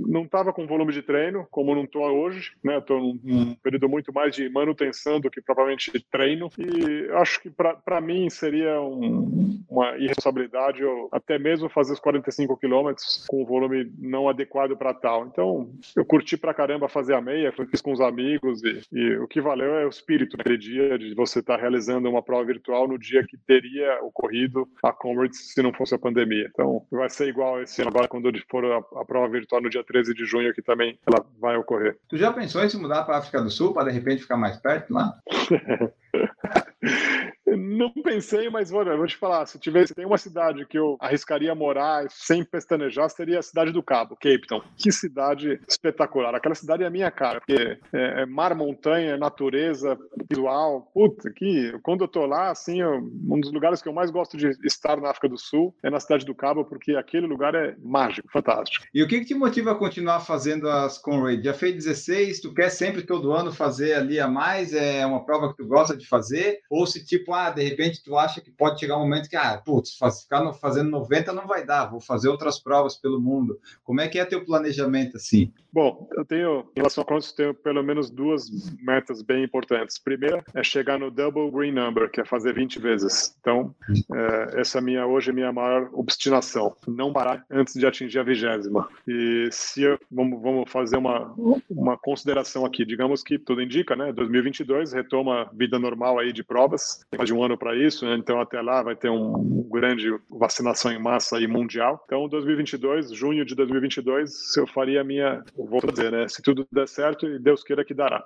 não estava com volume de treino, como não estou hoje, né? Estou num, num, período muito mais de manutenção do que propriamente de treino. E acho que para mim seria um, uma irresponsabilidade eu até mesmo fazer os 45 quilômetros com o volume não adequado para tal. Então, eu curti pra caramba fazer a meia, fiz com os amigos e, e o que valeu é o espírito naquele dia de você estar tá realizando uma prova virtual no dia que teria ocorrido a Comrades se não fosse a pandemia. Então, vai ser igual esse ano agora quando for a, a prova virtual no dia 13 de junho, que também ela vai ocorrer. Tu já pensou em se mudar para África do Sul para de repente ficar mais perto lá? Não pensei, mas olha, vou te falar, se tivesse tem uma cidade que eu arriscaria morar sem pestanejar, seria a cidade do Cabo, Cape Town. Que cidade espetacular. Aquela cidade é a minha cara, porque é, é mar, montanha, natureza, visual. Puta, que quando eu tô lá, assim, eu, um dos lugares que eu mais gosto de estar na África do Sul é na cidade do Cabo, porque aquele lugar é mágico, fantástico. E o que, que te motiva a continuar fazendo as Conrad? Já fez 16, tu quer sempre todo ano fazer ali a mais? É uma prova que tu gosta de fazer? Ou se tipo, ah, de repente tu acha que pode chegar um momento que, ah, putz, ficar fazendo 90 não vai dar, vou fazer outras provas pelo mundo. Como é que é teu planejamento assim? Bom, eu tenho, em relação a quantos, tenho pelo menos duas metas bem importantes. Primeira é chegar no double green number, que é fazer 20 vezes. Então, é, essa é minha, hoje é minha maior obstinação, não parar antes de atingir a vigésima. E se eu, vamos, vamos fazer uma, uma consideração aqui, digamos que tudo indica, né, 2022 retoma vida normal aí de provas, de um ano para isso, né? então até lá vai ter um, grande vacinação em massa aí mundial. Então, 2022, junho de 2022, eu faria a minha, vou dizer, né, se tudo der certo e Deus queira que dará.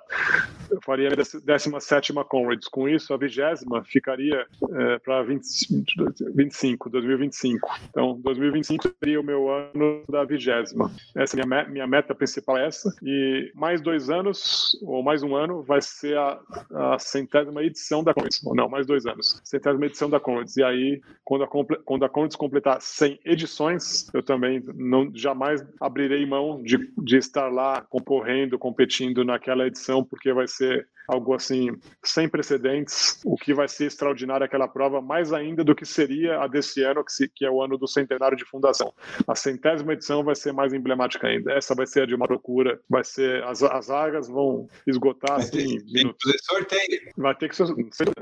Eu faria a 17 Conrads. Com isso, a vigésima ficaria é, para 25, 2025. Então, 2025 seria o meu ano da vigésima. Essa é minha, minha meta principal é essa. E mais dois anos, ou mais um ano, vai ser a, a centésima edição da. Ou não, mais dois anos. Centésima edição da Conrads. E aí, quando a, quando a Conrads completar 100 edições, eu também não jamais abrirei mão de, de estar lá concorrendo, competindo naquela edição, porque vai ser algo assim sem precedentes, o que vai ser extraordinário aquela prova, mais ainda do que seria a desse ano, que, se, que é o ano do centenário de fundação. A centésima edição vai ser mais emblemática ainda. Essa vai ser a de uma procura, vai ser as, as vagas vão esgotar vai assim, ter, fazer sorteio. Vai ter que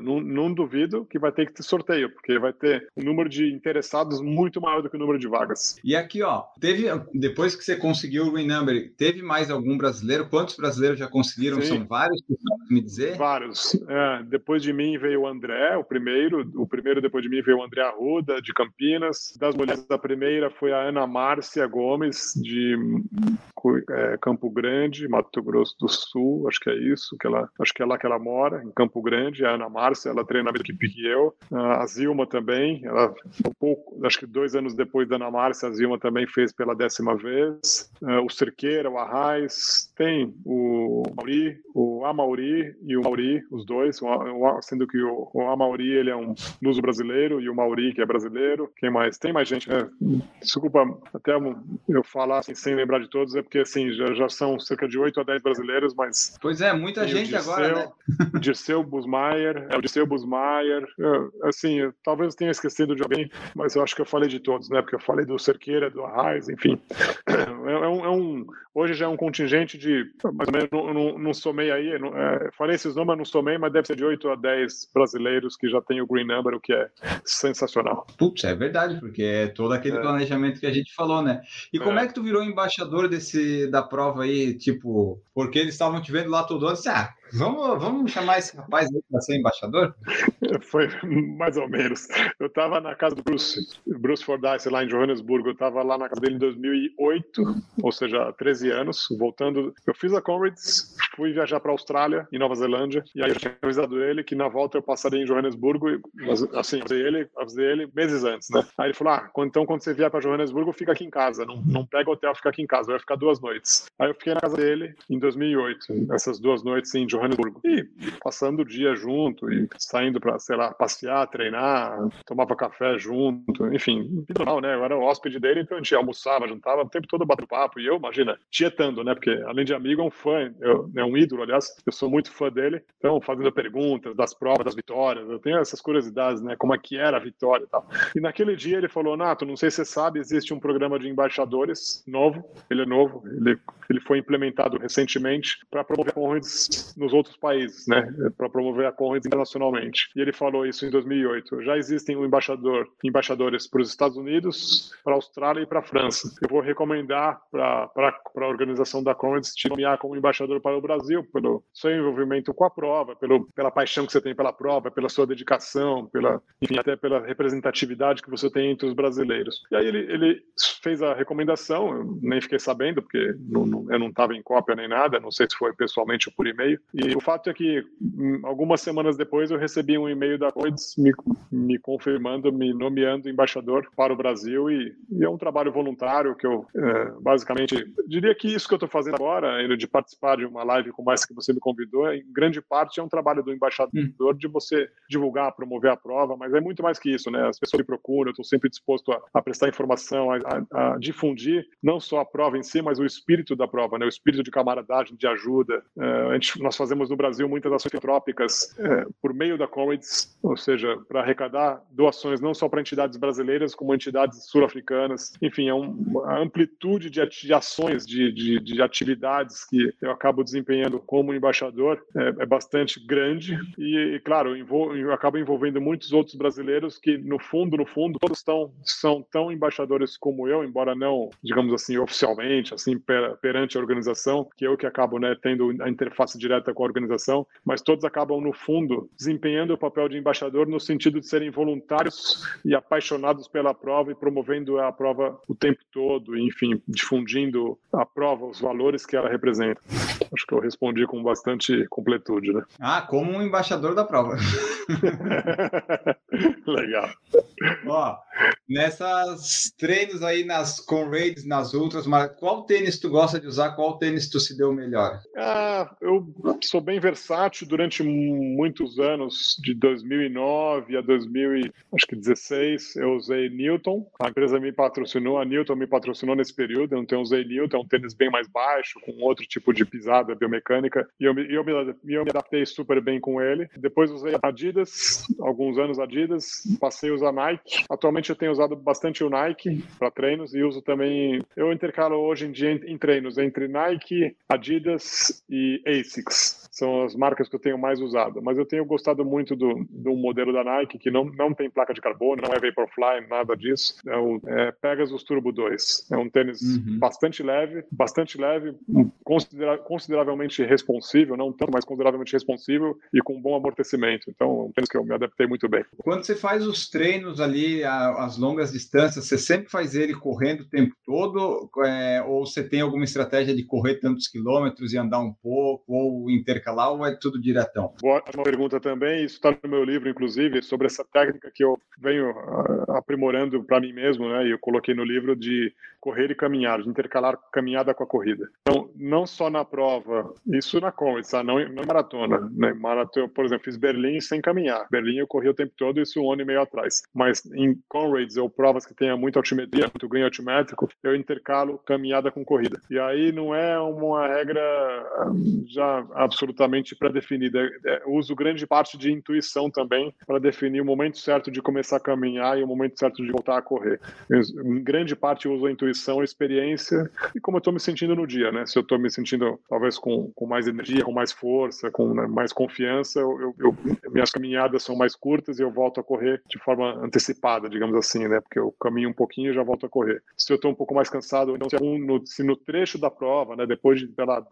não, não duvido que vai ter que ter sorteio, porque vai ter um número de interessados muito maior do que o número de vagas. E aqui, ó, teve depois que você conseguiu o renumber, teve mais algum brasileiro? Quantos brasileiros já conseguiram? Sim. São vários me dizer? Vários. É, depois de mim veio o André, o primeiro. O primeiro depois de mim veio o André Arruda, de Campinas. Das mulheres, da primeira foi a Ana Márcia Gomes, de é, Campo Grande, Mato Grosso do Sul, acho que é isso, que ela, acho que é lá que ela mora, em Campo Grande, a Ana Márcia, ela treina na mesma equipe que eu. A Zilma também, ela, um pouco, acho que dois anos depois da Ana Márcia, a Zilma também fez pela décima vez. É, o Cerqueira, o Arraes, tem o Mauri, o Amauri e o Mauri, os dois, sendo que o, o Amauri ele é um luso brasileiro e o Mauri que é brasileiro. Quem mais? Tem mais gente, né? Desculpa até eu falar assim, sem lembrar de todos, é porque assim, já, já são cerca de 8 a 10 brasileiros, mas. Pois é, muita gente Dirceu, agora, né? Dirceu Busmaier, é o Dirceu Busmaier. assim, eu, talvez eu tenha esquecido de alguém, mas eu acho que eu falei de todos, né? Porque eu falei do Cerqueira, do Arraes, enfim. É, é, um, é um, hoje já é um contingente de de, mais ou menos, não, não, não somei aí, não, é, falei esses números, não somei, mas deve ser de 8 a 10 brasileiros que já tem o Green Number, o que é sensacional. Putz, é verdade, porque é todo aquele é. planejamento que a gente falou, né? E como é. é que tu virou embaixador desse, da prova aí, tipo, porque eles estavam te vendo lá todo ano, disse, ah, Vamos, vamos chamar esse rapaz aí para ser embaixador? Foi mais ou menos. Eu estava na casa do Bruce, Bruce Fordyce, lá em Johannesburgo. Eu estava lá na casa dele em 2008, ou seja, há 13 anos, voltando. Eu fiz a Comrades, fui viajar para a Austrália e Nova Zelândia, e aí eu tinha avisado ele que na volta eu passaria em Johannesburgo, assim, avisei ele, avisei ele meses antes, né? Aí ele falou: ah, então quando você vier para Johannesburgo, fica aqui em casa, não, não pega hotel, fica aqui em casa, vai ficar duas noites. Aí eu fiquei na casa dele em 2008, essas duas noites em Johannesburgo Johannesburgo. E passando o dia junto, e saindo para, sei lá, passear, treinar, tomava café junto, enfim, normal, né? Eu era o hóspede dele, então a gente almoçava, juntava, o tempo todo batendo papo. E eu, imagina, tietando, né? Porque além de amigo, é um fã, eu, é um ídolo, aliás, eu sou muito fã dele. Então, fazendo perguntas das provas, das vitórias, eu tenho essas curiosidades, né? Como é que era a vitória e tal. E naquele dia ele falou: Nato, não sei se você sabe, existe um programa de embaixadores novo, ele é novo, ele, ele foi implementado recentemente para promover corridas no nos outros países, né, para promover a corrida internacionalmente. E ele falou isso em 2008. Já existem um embaixador, embaixadores para os Estados Unidos, para a Austrália e para a França. Eu vou recomendar para a organização da Comrades te nomear como embaixador para o Brasil, pelo seu envolvimento com a prova, pelo, pela paixão que você tem pela prova, pela sua dedicação, pela, enfim, até pela representatividade que você tem entre os brasileiros. E aí ele, ele fez a recomendação, eu nem fiquei sabendo, porque não, não, eu não estava em cópia nem nada, não sei se foi pessoalmente ou por e-mail. E o fato é que hum, algumas semanas depois eu recebi um e-mail da Coides me, me confirmando, me nomeando embaixador para o Brasil e, e é um trabalho voluntário que eu é, basicamente diria que isso que eu estou fazendo agora, de participar de uma live como essa que você me convidou, em grande parte é um trabalho do embaixador de você divulgar, promover a prova, mas é muito mais que isso, né? As pessoas me procuram, eu estou sempre disposto a, a prestar informação, a, a, a, difundir não só a prova em si, mas o espírito da prova, né? O espírito de camaradagem, de ajuda. É, a gente, nós fazemos fazemos no Brasil muitas ações filantrópicas é, por meio da Comrades, ou seja, para arrecadar doações não só para entidades brasileiras, como entidades sul-africanas. Enfim, é um, uma amplitude de, ações, de, de, de, atividades que eu acabo desempenhando como embaixador é, é bastante grande e, e claro, eu, eu acabo envolvendo muitos outros brasileiros que, no fundo, no fundo, todos tão, são tão embaixadores como eu, embora não, digamos assim, oficialmente, assim, per, perante a organização, que eu que acabo né, tendo a interface direta com a organização, mas todos acabam, no fundo, desempenhando o papel de embaixador no sentido de serem voluntários e apaixonados pela prova e promovendo a prova o tempo todo, enfim, difundindo a prova, os valores que ela representa. Acho que eu respondi com bastante completude, né? Ah, como um embaixador da prova. Legal. Ó, nessas treinos aí nas Conrades, nas Ultras, mas qual tênis tu gosta de usar? Qual tênis tu se deu melhor? Ah, eu sou bem versátil durante muitos anos, de 2009 a 2016, eu usei Newton. A empresa me patrocinou, a Newton me patrocinou nesse período. Eu não usei Newton, é um tênis bem mais baixo, com outro tipo de pisada biomecânica, e eu, eu, me, eu me adaptei super bem com ele. Depois usei Adidas, alguns anos Adidas, passei a usar Nike. Atualmente eu tenho usado bastante o Nike para treinos e uso também. Eu intercalo hoje em dia em, em treinos entre Nike, Adidas e ASICS são as marcas que eu tenho mais usado. Mas eu tenho gostado muito do, do modelo da Nike, que não, não tem placa de carbono, não é Vaporfly, nada disso. É o é Pegasus Turbo 2. É um tênis uhum. bastante leve, bastante leve, considera consideravelmente responsível, não tanto, mas consideravelmente responsível e com bom amortecimento. Então, é um tênis que eu me adaptei muito bem. Quando você faz os treinos ali, as longas distâncias, você sempre faz ele correndo o tempo todo? É, ou você tem alguma estratégia de correr tantos quilômetros e andar um pouco, ou intercalar ou é tudo diretão? Boa uma pergunta também, isso está no meu livro, inclusive, sobre essa técnica que eu venho uh, aprimorando para mim mesmo, né? E eu coloquei no livro de correr e caminhar, de intercalar caminhada com a corrida. Então, não só na prova Isso na Comets, tá? não, não maratona. Né? Maratona, por exemplo, fiz Berlim sem caminhar. Berlim eu corri o tempo todo, isso um ano e meio atrás. Mas em Conrads ou provas que tenha muita altimetria, muito ganho altimétrico, eu intercalo caminhada com corrida. E aí não é uma regra hum, já absolutamente pré-definida. É, eu uso grande parte de intuição também para definir o momento certo de começar a caminhar e o momento certo de voltar a correr. Em grande parte uso a intuição, a experiência e como eu estou me sentindo no dia, né? Se eu estou me sentindo talvez com, com mais energia, com mais força, com né, mais confiança, eu, eu, minhas caminhadas são mais curtas e eu volto a correr de forma antecipada, digamos assim, né? Porque eu caminho um pouquinho e já volto a correr. Se eu estou um pouco mais cansado, então se, no, se no trecho da prova, né, depois de, lá,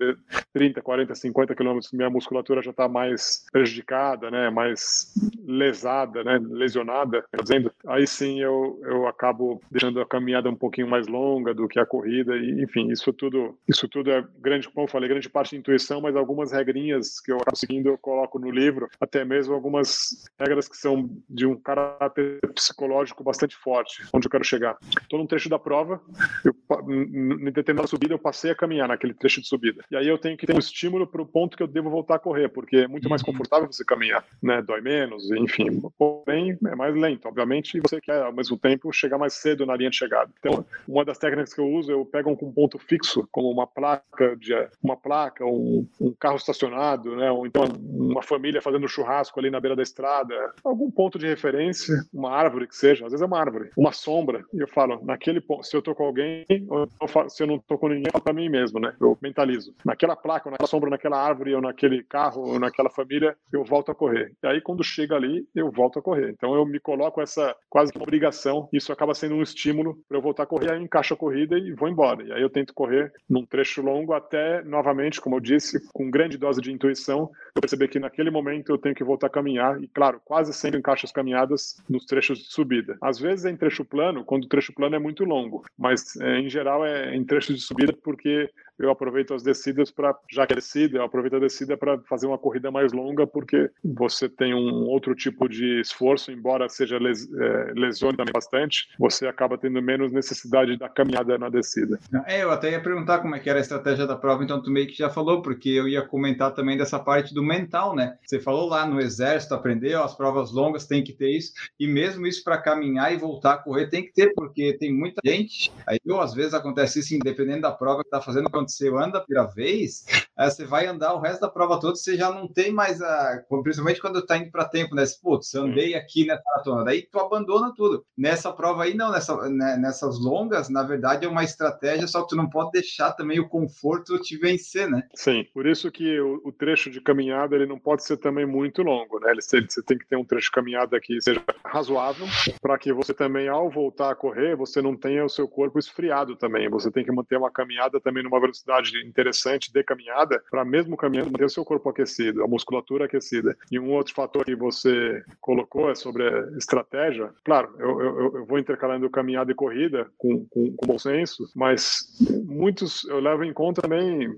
30, 40, 50 minha musculatura já está mais prejudicada, né, mais lesada, né, lesionada, dizendo, aí sim eu, eu acabo deixando a caminhada um pouquinho mais longa do que a corrida e enfim, isso tudo, isso tudo é grande, como eu falei, grande parte de intuição, mas algumas regrinhas que eu acabo seguindo eu coloco no livro, até mesmo algumas regras que são de um caráter psicológico bastante forte, onde eu quero chegar. Estou num trecho da prova, eu, em determinada subida eu passei a caminhar naquele trecho de subida. E aí eu tenho que ter um estímulo para o ponto que eu devo voltar a correr, porque é muito mais uhum. confortável você caminhar, né? Dói menos, enfim. Porém, é mais lento, obviamente, e você quer, ao mesmo tempo, chegar mais cedo na linha de chegada. Então, uma das técnicas que eu uso, eu pego um ponto fixo, como uma placa, de, uma placa, um, um carro estacionado, né? Ou então uma família fazendo churrasco ali na beira da estrada, algum ponto de referência, uma árvore que seja, às vezes é uma árvore, uma sombra, e eu falo, naquele ponto, se eu tô com alguém, ou se eu não tô com ninguém, eu falo pra mim mesmo, né? Eu mentalizo. Naquela placa, naquela sombra, naquela árvore, ou naquele carro, ou naquela família, eu volto a correr. E aí, quando chega ali, eu volto a correr. Então, eu me coloco essa quase que obrigação, isso acaba sendo um estímulo para eu voltar a correr, aí encaixo a corrida e vou embora. E aí eu tento correr num trecho longo até, novamente, como eu disse, com grande dose de intuição, eu perceber que naquele momento eu tenho que voltar a caminhar. E, claro, quase sempre encaixo as caminhadas nos trechos de subida. Às vezes é em trecho plano, quando o trecho plano é muito longo, mas é, em geral é em trechos de subida porque eu aproveito as descidas para, já que é descida, eu aproveito a descida para fazer uma corrida mais longa, porque você tem um outro tipo de esforço, embora seja les, é, lesione também bastante, você acaba tendo menos necessidade da caminhada na descida. É, eu até ia perguntar como é que era a estratégia da prova, então tu meio que já falou, porque eu ia comentar também dessa parte do mental, né? Você falou lá no exército, aprendeu, as provas longas tem que ter isso, e mesmo isso para caminhar e voltar a correr tem que ter, porque tem muita gente, aí ou às vezes acontece isso, independendo da prova que tá fazendo, quando você anda a primeira vez, você vai andar o resto da prova toda, você já não tem mais a. Principalmente quando tá indo para tempo, né? Putz, andei aqui nessa maratona, daí tu abandona tudo. Nessa prova aí, não, nessa, né, nessas longas, na verdade, é uma estratégia, só que tu não pode deixar também o conforto te vencer, né? Sim, por isso que o, o trecho de caminhada ele não pode ser também muito longo, né? Ele, você tem que ter um trecho de caminhada que seja razoável, para que você também, ao voltar a correr, você não tenha o seu corpo esfriado também. Você tem que manter uma caminhada também numa velocidade interessante de caminhada, para mesmo caminhando manter o seu corpo aquecido, a musculatura aquecida. E um outro fator que você colocou é sobre estratégia. Claro, eu, eu, eu vou intercalando caminhada e corrida com, com, com bom senso, mas muitos eu levo em conta também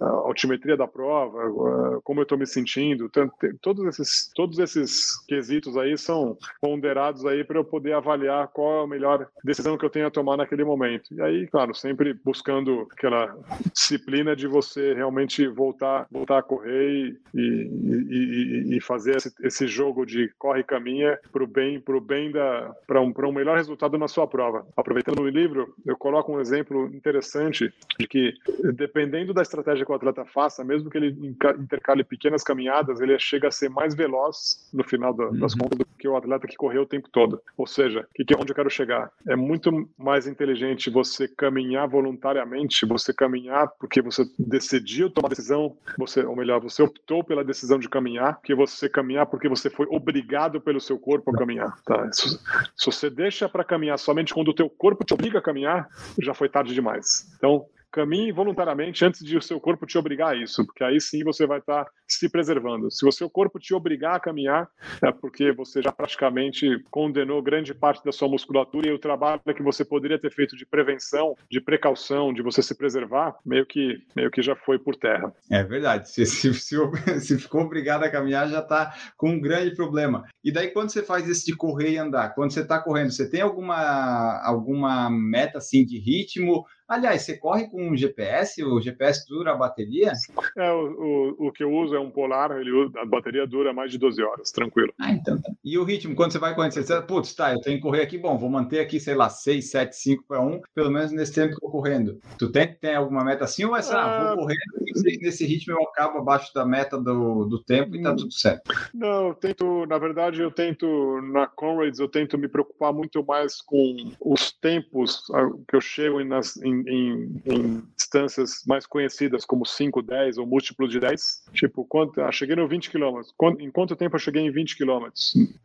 a altimetria da prova, como eu estou me sentindo, todos esses, todos esses quesitos aí são ponderados aí para eu poder avaliar qual é a melhor decisão que eu tenho a tomar naquele momento. E aí, claro, sempre buscando aquela disciplina de você realmente voltar, voltar a correr e, e, e fazer esse, esse, jogo de corre e caminha para o bem, pro bem da, para um, um melhor resultado na sua prova. Aproveitando o livro, eu coloco um exemplo interessante de que dependendo da estratégia que o atleta faça, mesmo que ele intercale pequenas caminhadas, ele chega a ser mais veloz no final das uhum. contas do que o atleta que correu o tempo todo. Ou seja, que, que onde eu quero chegar? É muito mais inteligente você caminhar voluntariamente, você caminhar porque você decidiu tomar a decisão, você, ou melhor, você optou pela decisão de caminhar, que você caminhar porque você foi obrigado pelo seu corpo a caminhar. Tá? Se, se você deixa para caminhar somente quando o teu corpo te obriga a caminhar, já foi tarde demais. Então, caminhe voluntariamente antes de o seu corpo te obrigar a isso, porque aí sim você vai estar se preservando. Se o seu corpo te obrigar a caminhar, é porque você já praticamente condenou grande parte da sua musculatura e o trabalho que você poderia ter feito de prevenção, de precaução, de você se preservar, meio que, meio que já foi por terra. É verdade. Se, se, se, se ficou obrigado a caminhar, já está com um grande problema. E daí, quando você faz isso de correr e andar, quando você está correndo, você tem alguma, alguma meta assim de ritmo? Aliás, você corre com um GPS? O GPS dura a bateria? É, o, o, o que eu uso é um Polar, ele, a bateria dura mais de 12 horas, tranquilo. Ah, então tá. E o ritmo, quando você vai correndo, você diz, putz, tá, eu tenho que correr aqui, bom, vou manter aqui, sei lá, 6, 7, 5 para 1, pelo menos nesse tempo que eu correndo. Tu tem, tem alguma meta assim ou é assim, ah, vou correr, nesse ritmo eu acabo abaixo da meta do, do tempo e tá tudo certo? Não, eu tento, na verdade, eu tento, na Conrads, eu tento me preocupar muito mais com os tempos que eu chego nas, em, em, em distâncias mais conhecidas, como 5, 10 ou múltiplos de 10. Tipo, quanto, ah, cheguei no 20 km. Em quanto tempo eu cheguei em 20 km?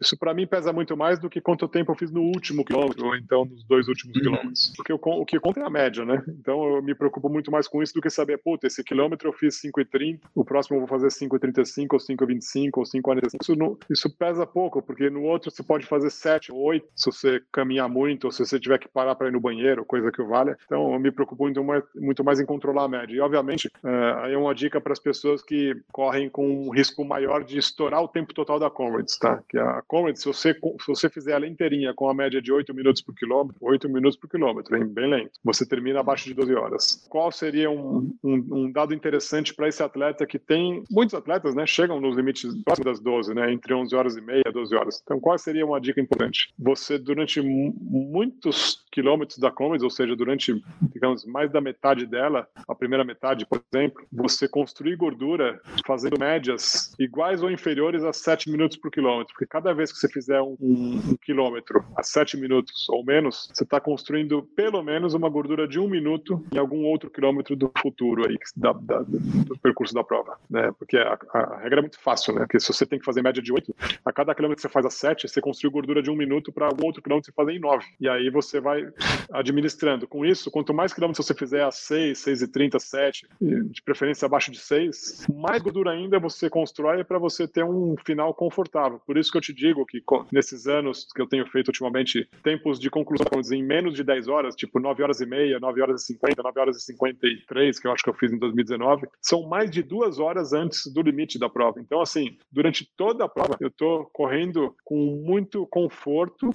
Isso para mim pesa muito mais do que quanto tempo eu fiz no último quilômetro, ou então nos dois últimos uhum. quilômetros. Porque eu, o que conta é a média, né? Então eu me preocupo muito mais com isso do que saber, puta, esse quilômetro eu fiz 5,30, o próximo eu vou fazer 5,35 ou 5,25 ou 5,45. Isso, não, isso pesa pouco, porque no outro você pode fazer 7 ou 8 se você caminhar muito ou se você tiver que parar para ir no banheiro, coisa que vale. Então eu me preocupo muito mais, muito mais em controlar a média. E obviamente, é, aí é uma dica para as pessoas que correm com um risco maior de estourar o tempo total da Comrades, tá? Que a Comrades, se você, se você fizer ela inteirinha com a média de 8 minutos por quilômetro, 8 minutos por quilômetro, hein? bem lento, você termina abaixo de 12 horas. Qual seria um, um, um dado interessante para esse atleta que tem, muitos atletas, né, chegam nos limites próximos das 12, né, entre 11 horas e meia, 12 horas. Então, qual seria uma dica importante? Você, durante muitos quilômetros da Comrades, ou seja, durante, digamos, mais da metade dela, a primeira metade, por exemplo, você construir gordura fazendo médias iguais ou inferiores a 7 minutos por quilômetro, porque cada vez que você fizer um, um, um quilômetro a 7 minutos ou menos, você está construindo pelo menos uma gordura de um minuto em algum outro quilômetro do futuro aí, da, da, do percurso da prova, né? Porque a, a, regra é muito fácil, né? Porque se você tem que fazer média de 8, a cada quilômetro que você faz a 7, você construiu gordura de um minuto para algum outro quilômetro você fazer em 9. E aí você vai administrando. Com isso, quanto mais quilômetros você fizer a 6, 6 e 30, 7, de preferência abaixo de 6, mais gordura ainda você constrói para você ter um final confortável. Por isso que eu te digo que nesses anos que eu tenho feito ultimamente, tempos de conclusão em menos de 10 horas, tipo 9 horas e meia, 9 horas e 50, 9 horas e 53, que eu acho que eu fiz em 2019, são mais de duas horas antes do limite da prova. Então, assim, durante toda a prova, eu estou correndo com muito conforto.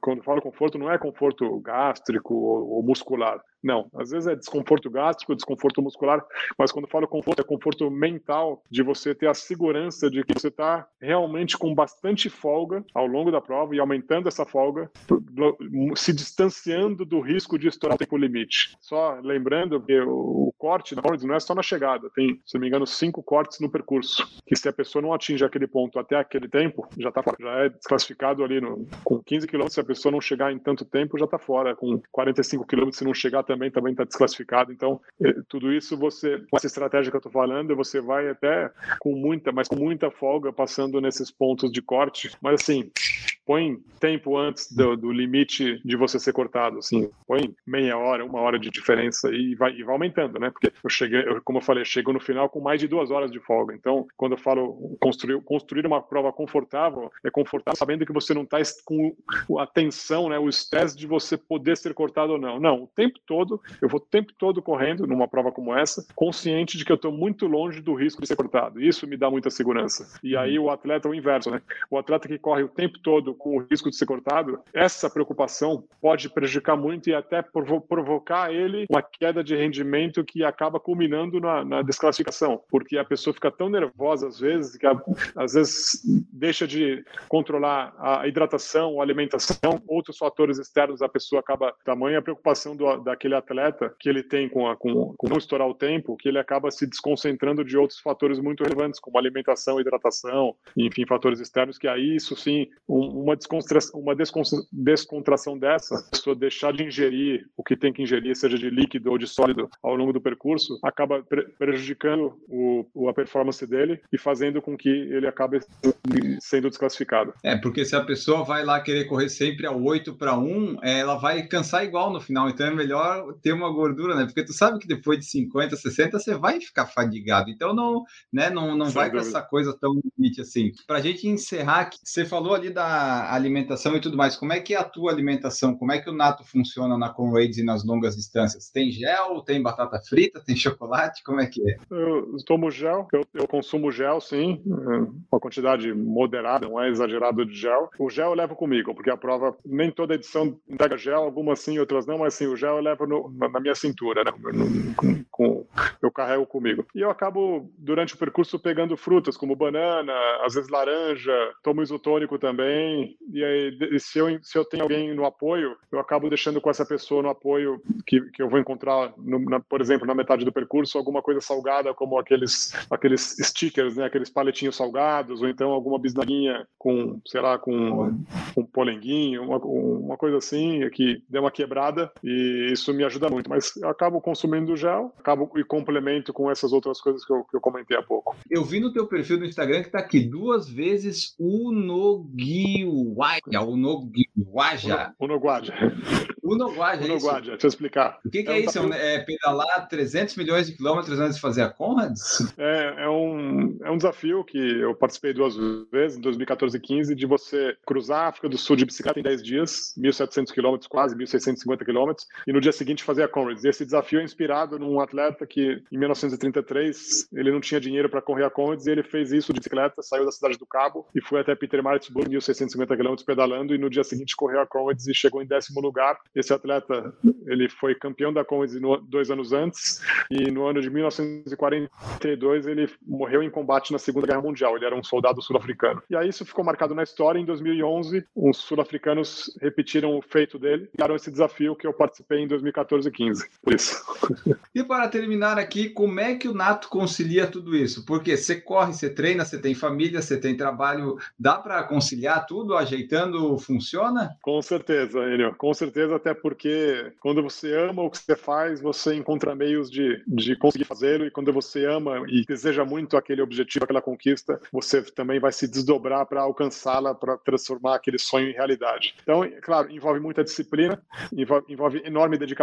Quando falo conforto, não é conforto gástrico ou muscular. Não, às vezes é desconforto gástrico, desconforto muscular, mas quando eu falo conforto, é conforto mental de você ter a segurança de que você está realmente com bastante folga ao longo da prova e aumentando essa folga, se distanciando do risco de estourar o tempo limite. Só lembrando que o corte da não é só na chegada, tem, se não me engano, cinco cortes no percurso, que se a pessoa não atinge aquele ponto até aquele tempo, já tá já é desclassificado ali no, com 15 km, se a pessoa não chegar em tanto tempo, já está fora, com 45 km, se não chegar também também está desclassificado. Então, eh, tudo isso você, essa estratégia que eu estou falando, você vai até com muita, mas com muita folga passando nesses pontos de corte. Mas assim, põe tempo antes do, do, limite de você ser cortado, assim, põe meia hora, uma hora de diferença e vai, e vai aumentando, né? Porque eu cheguei, eu, como eu falei, chego no final com mais de duas horas de folga. Então, quando eu falo construir, construir uma prova confortável, é confortável sabendo que você não está com a tensão, né, o estresse de você poder ser cortado ou não. Não, o tempo todo, eu vou o tempo todo correndo numa prova como essa, consciente de que eu estou muito longe do risco de ser cortado. Isso me dá muita segurança. E aí o atleta é o inverso, né? O atleta que corre o tempo todo com o risco de ser cortado, essa preocupação pode prejudicar muito e até provo provocar ele uma queda de rendimento que acaba culminando na, na, desclassificação, porque a pessoa fica tão nervosa às vezes que a, às vezes deixa de controlar a hidratação, a alimentação, outros fatores externos, a pessoa acaba tamanha a preocupação do, daquele atleta que ele tem com, a, com, com não estourar o tempo, que ele acaba se desconcentrando de outros fatores muito relevantes, como alimentação, hidratação, enfim, fatores externos, que aí isso sim, um, uma descontração, uma descontração dessa, a pessoa deixar de ingerir o que tem que ingerir, seja de líquido ou de sólido, ao longo do percurso, acaba prejudicando o, a performance dele e fazendo com que ele acabe sendo desclassificado. É, porque se a pessoa vai lá querer correr sempre a 8 para 1, ela vai cansar igual no final, então é melhor ter uma gordura, né? Porque tu sabe que depois de 50, 60 você vai ficar fadigado, então não, né, não, não vai com essa coisa tão limite assim. Pra gente encerrar, você falou ali da a alimentação e tudo mais. Como é que é a tua alimentação? Como é que o Nato funciona na Conrads e nas longas distâncias? Tem gel, tem batata frita, tem chocolate? Como é que é? Eu tomo gel, eu, eu consumo gel, sim, uma quantidade moderada, não é exagerado de gel. O gel eu levo comigo, porque a prova, nem toda edição entrega gel, algumas sim, outras não, mas sim, o gel eu levo no, na minha cintura, né? Com, com, eu carrego comigo. E eu acabo, durante o percurso, pegando frutas, como banana, às vezes laranja, tomo isotônico também, e aí, se eu, se eu tenho alguém no apoio, eu acabo deixando com essa pessoa no apoio que, que eu vou encontrar, no, na, por exemplo, na metade do percurso, alguma coisa salgada, como aqueles, aqueles stickers, né, aqueles paletinhos salgados, ou então alguma bisnaguinha com, sei lá, com um polenguinho, uma, uma coisa assim, que deu uma quebrada, e isso me ajuda muito. Mas eu acabo consumindo gel, acabo e complemento com essas outras coisas que eu, que eu comentei há pouco. Eu vi no teu perfil do Instagram que tá aqui duas vezes o Noguiwaja, o Noguiwaja. O Noguaja. O Noguaja, é isso? deixa eu explicar. O que, que é, é, isso? Desafio... É pedalar 300 milhões de quilômetros antes de fazer a Conrads? É, é, um, é um desafio que eu participei duas vezes, em 2014 e 15, de você cruzar a África do Sul de bicicleta em 10 dias, 1.700 quilômetros quase, 1.650 quilômetros, e no dia seguinte fazer a Conrads. E esse desafio é inspirado num atleta que, em 1933, ele não tinha dinheiro para correr a Conrads e ele fez isso de bicicleta, saiu da cidade do Cabo e foi até Peter Maritzburg, 1.650 quilômetros pedalando, e no dia seguinte correu a Conrads e chegou em décimo lugar. Esse atleta, ele foi campeão da Conrads dois anos antes, e no ano de 1942 ele morreu em combate na Segunda Guerra Mundial. Ele era um soldado sul-africano. E aí isso ficou marcado na história. Em 2011, os sul-africanos repetiram o feito dele, e esse desafio que eu participei em 2014 e 15. Por isso. E para terminar aqui, como é que o Nato concilia tudo isso? Porque você corre, você treina, você tem família, você tem trabalho, dá para conciliar tudo, ajeitando, funciona? Com certeza, Enio, com certeza, até porque quando você ama o que você faz, você encontra meios de, de conseguir fazê-lo, e quando você ama e deseja muito aquele objetivo, aquela conquista, você também vai se desdobrar para alcançá-la, para transformar aquele sonho em realidade. Então, claro, envolve muita disciplina, envolve, envolve enorme dedicação,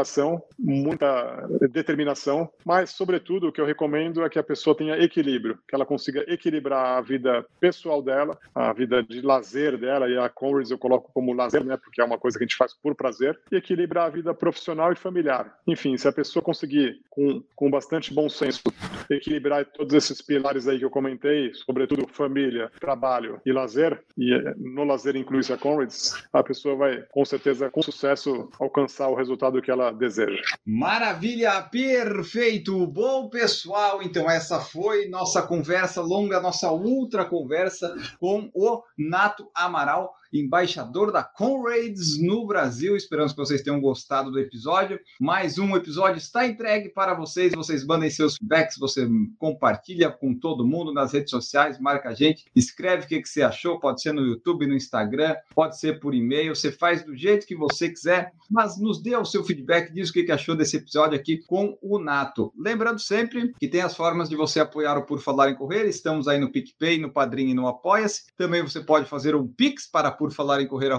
muita determinação, mas, sobretudo, o que eu recomendo é que a pessoa tenha equilíbrio, que ela consiga equilibrar a vida pessoal dela, a vida de lazer dela, e a Conrads eu coloco como lazer, né, porque é uma coisa que a gente faz por prazer, e equilibrar a vida profissional e familiar. Enfim, se a pessoa conseguir, com, com bastante bom senso, equilibrar todos esses pilares aí que eu comentei, sobretudo família, trabalho e lazer, e eh, no lazer inclui-se a Conrads, a pessoa vai, com certeza, com sucesso, alcançar o resultado que ela deseja. Maravilha, perfeito, bom pessoal, então essa foi nossa conversa longa, nossa ultra conversa com o Nato Amaral embaixador da Conrads no Brasil. Esperamos que vocês tenham gostado do episódio. Mais um episódio está entregue para vocês. Vocês mandem seus feedbacks, você compartilha com todo mundo nas redes sociais, marca a gente, escreve o que, você achou. Pode ser no YouTube, no Instagram, pode ser por e-mail. Você faz do jeito que você quiser, mas nos dê o seu feedback, diz o que, que achou desse episódio aqui com o Nato. Lembrando sempre que tem as formas de você apoiar o Por Falar em Correr. Estamos aí no PicPay, no Padrinho e no Apoia-se. Também você pode fazer um Pix para por falar em correr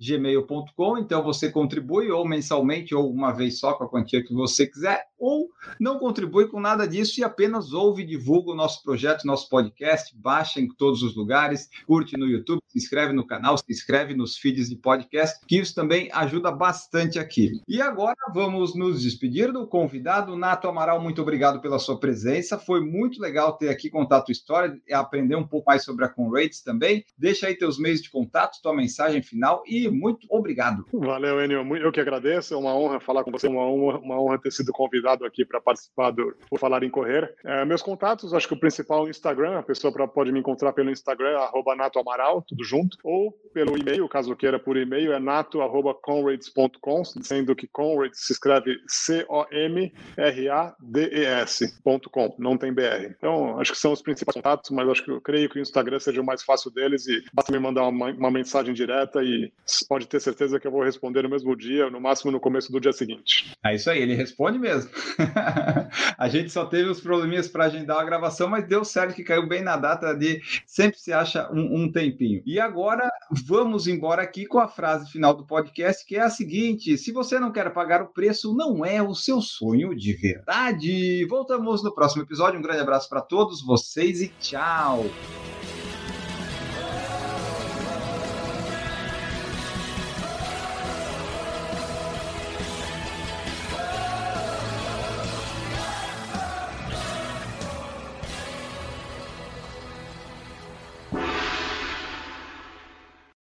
gmail.com. Então você contribui ou mensalmente ou uma vez só com a quantia que você quiser, ou não contribui com nada disso e apenas ouve e divulga o nosso projeto, nosso podcast, baixa em todos os lugares, curte no YouTube, se inscreve no canal, se inscreve nos feeds de podcast, que isso também ajuda bastante aqui. E agora vamos nos despedir do convidado Nato Amaral. Muito obrigado pela sua presença. Foi muito legal ter aqui tua história, aprender um pouco mais sobre a Conrads também. Deixa aí teus meios de contato contato, tua mensagem final e muito obrigado. Valeu, Enio. Eu que agradeço. É uma honra falar com você, uma honra, uma honra ter sido convidado aqui para participar do Por Falar em Correr. É, meus contatos, acho que o principal é o Instagram. A pessoa pra, pode me encontrar pelo Instagram, natoamaral, tudo junto, ou pelo e-mail, caso queira por e-mail, é nato.conrads.com, sendo que Conrads se escreve C-O-M-R-A-D-E-S.com, não tem BR. Então, acho que são os principais contatos, mas acho que eu creio que o Instagram seja o mais fácil deles e basta me mandar uma, uma mensagem direta e pode ter certeza que eu vou responder no mesmo dia, no máximo no começo do dia seguinte. É isso aí, ele responde mesmo. a gente só teve os probleminhas para agendar a gravação, mas deu certo que caiu bem na data de sempre se acha um, um tempinho. E agora vamos embora aqui com a frase final do podcast, que é a seguinte: se você não quer pagar o preço, não é o seu sonho de verdade. Voltamos no próximo episódio. Um grande abraço para todos vocês e tchau.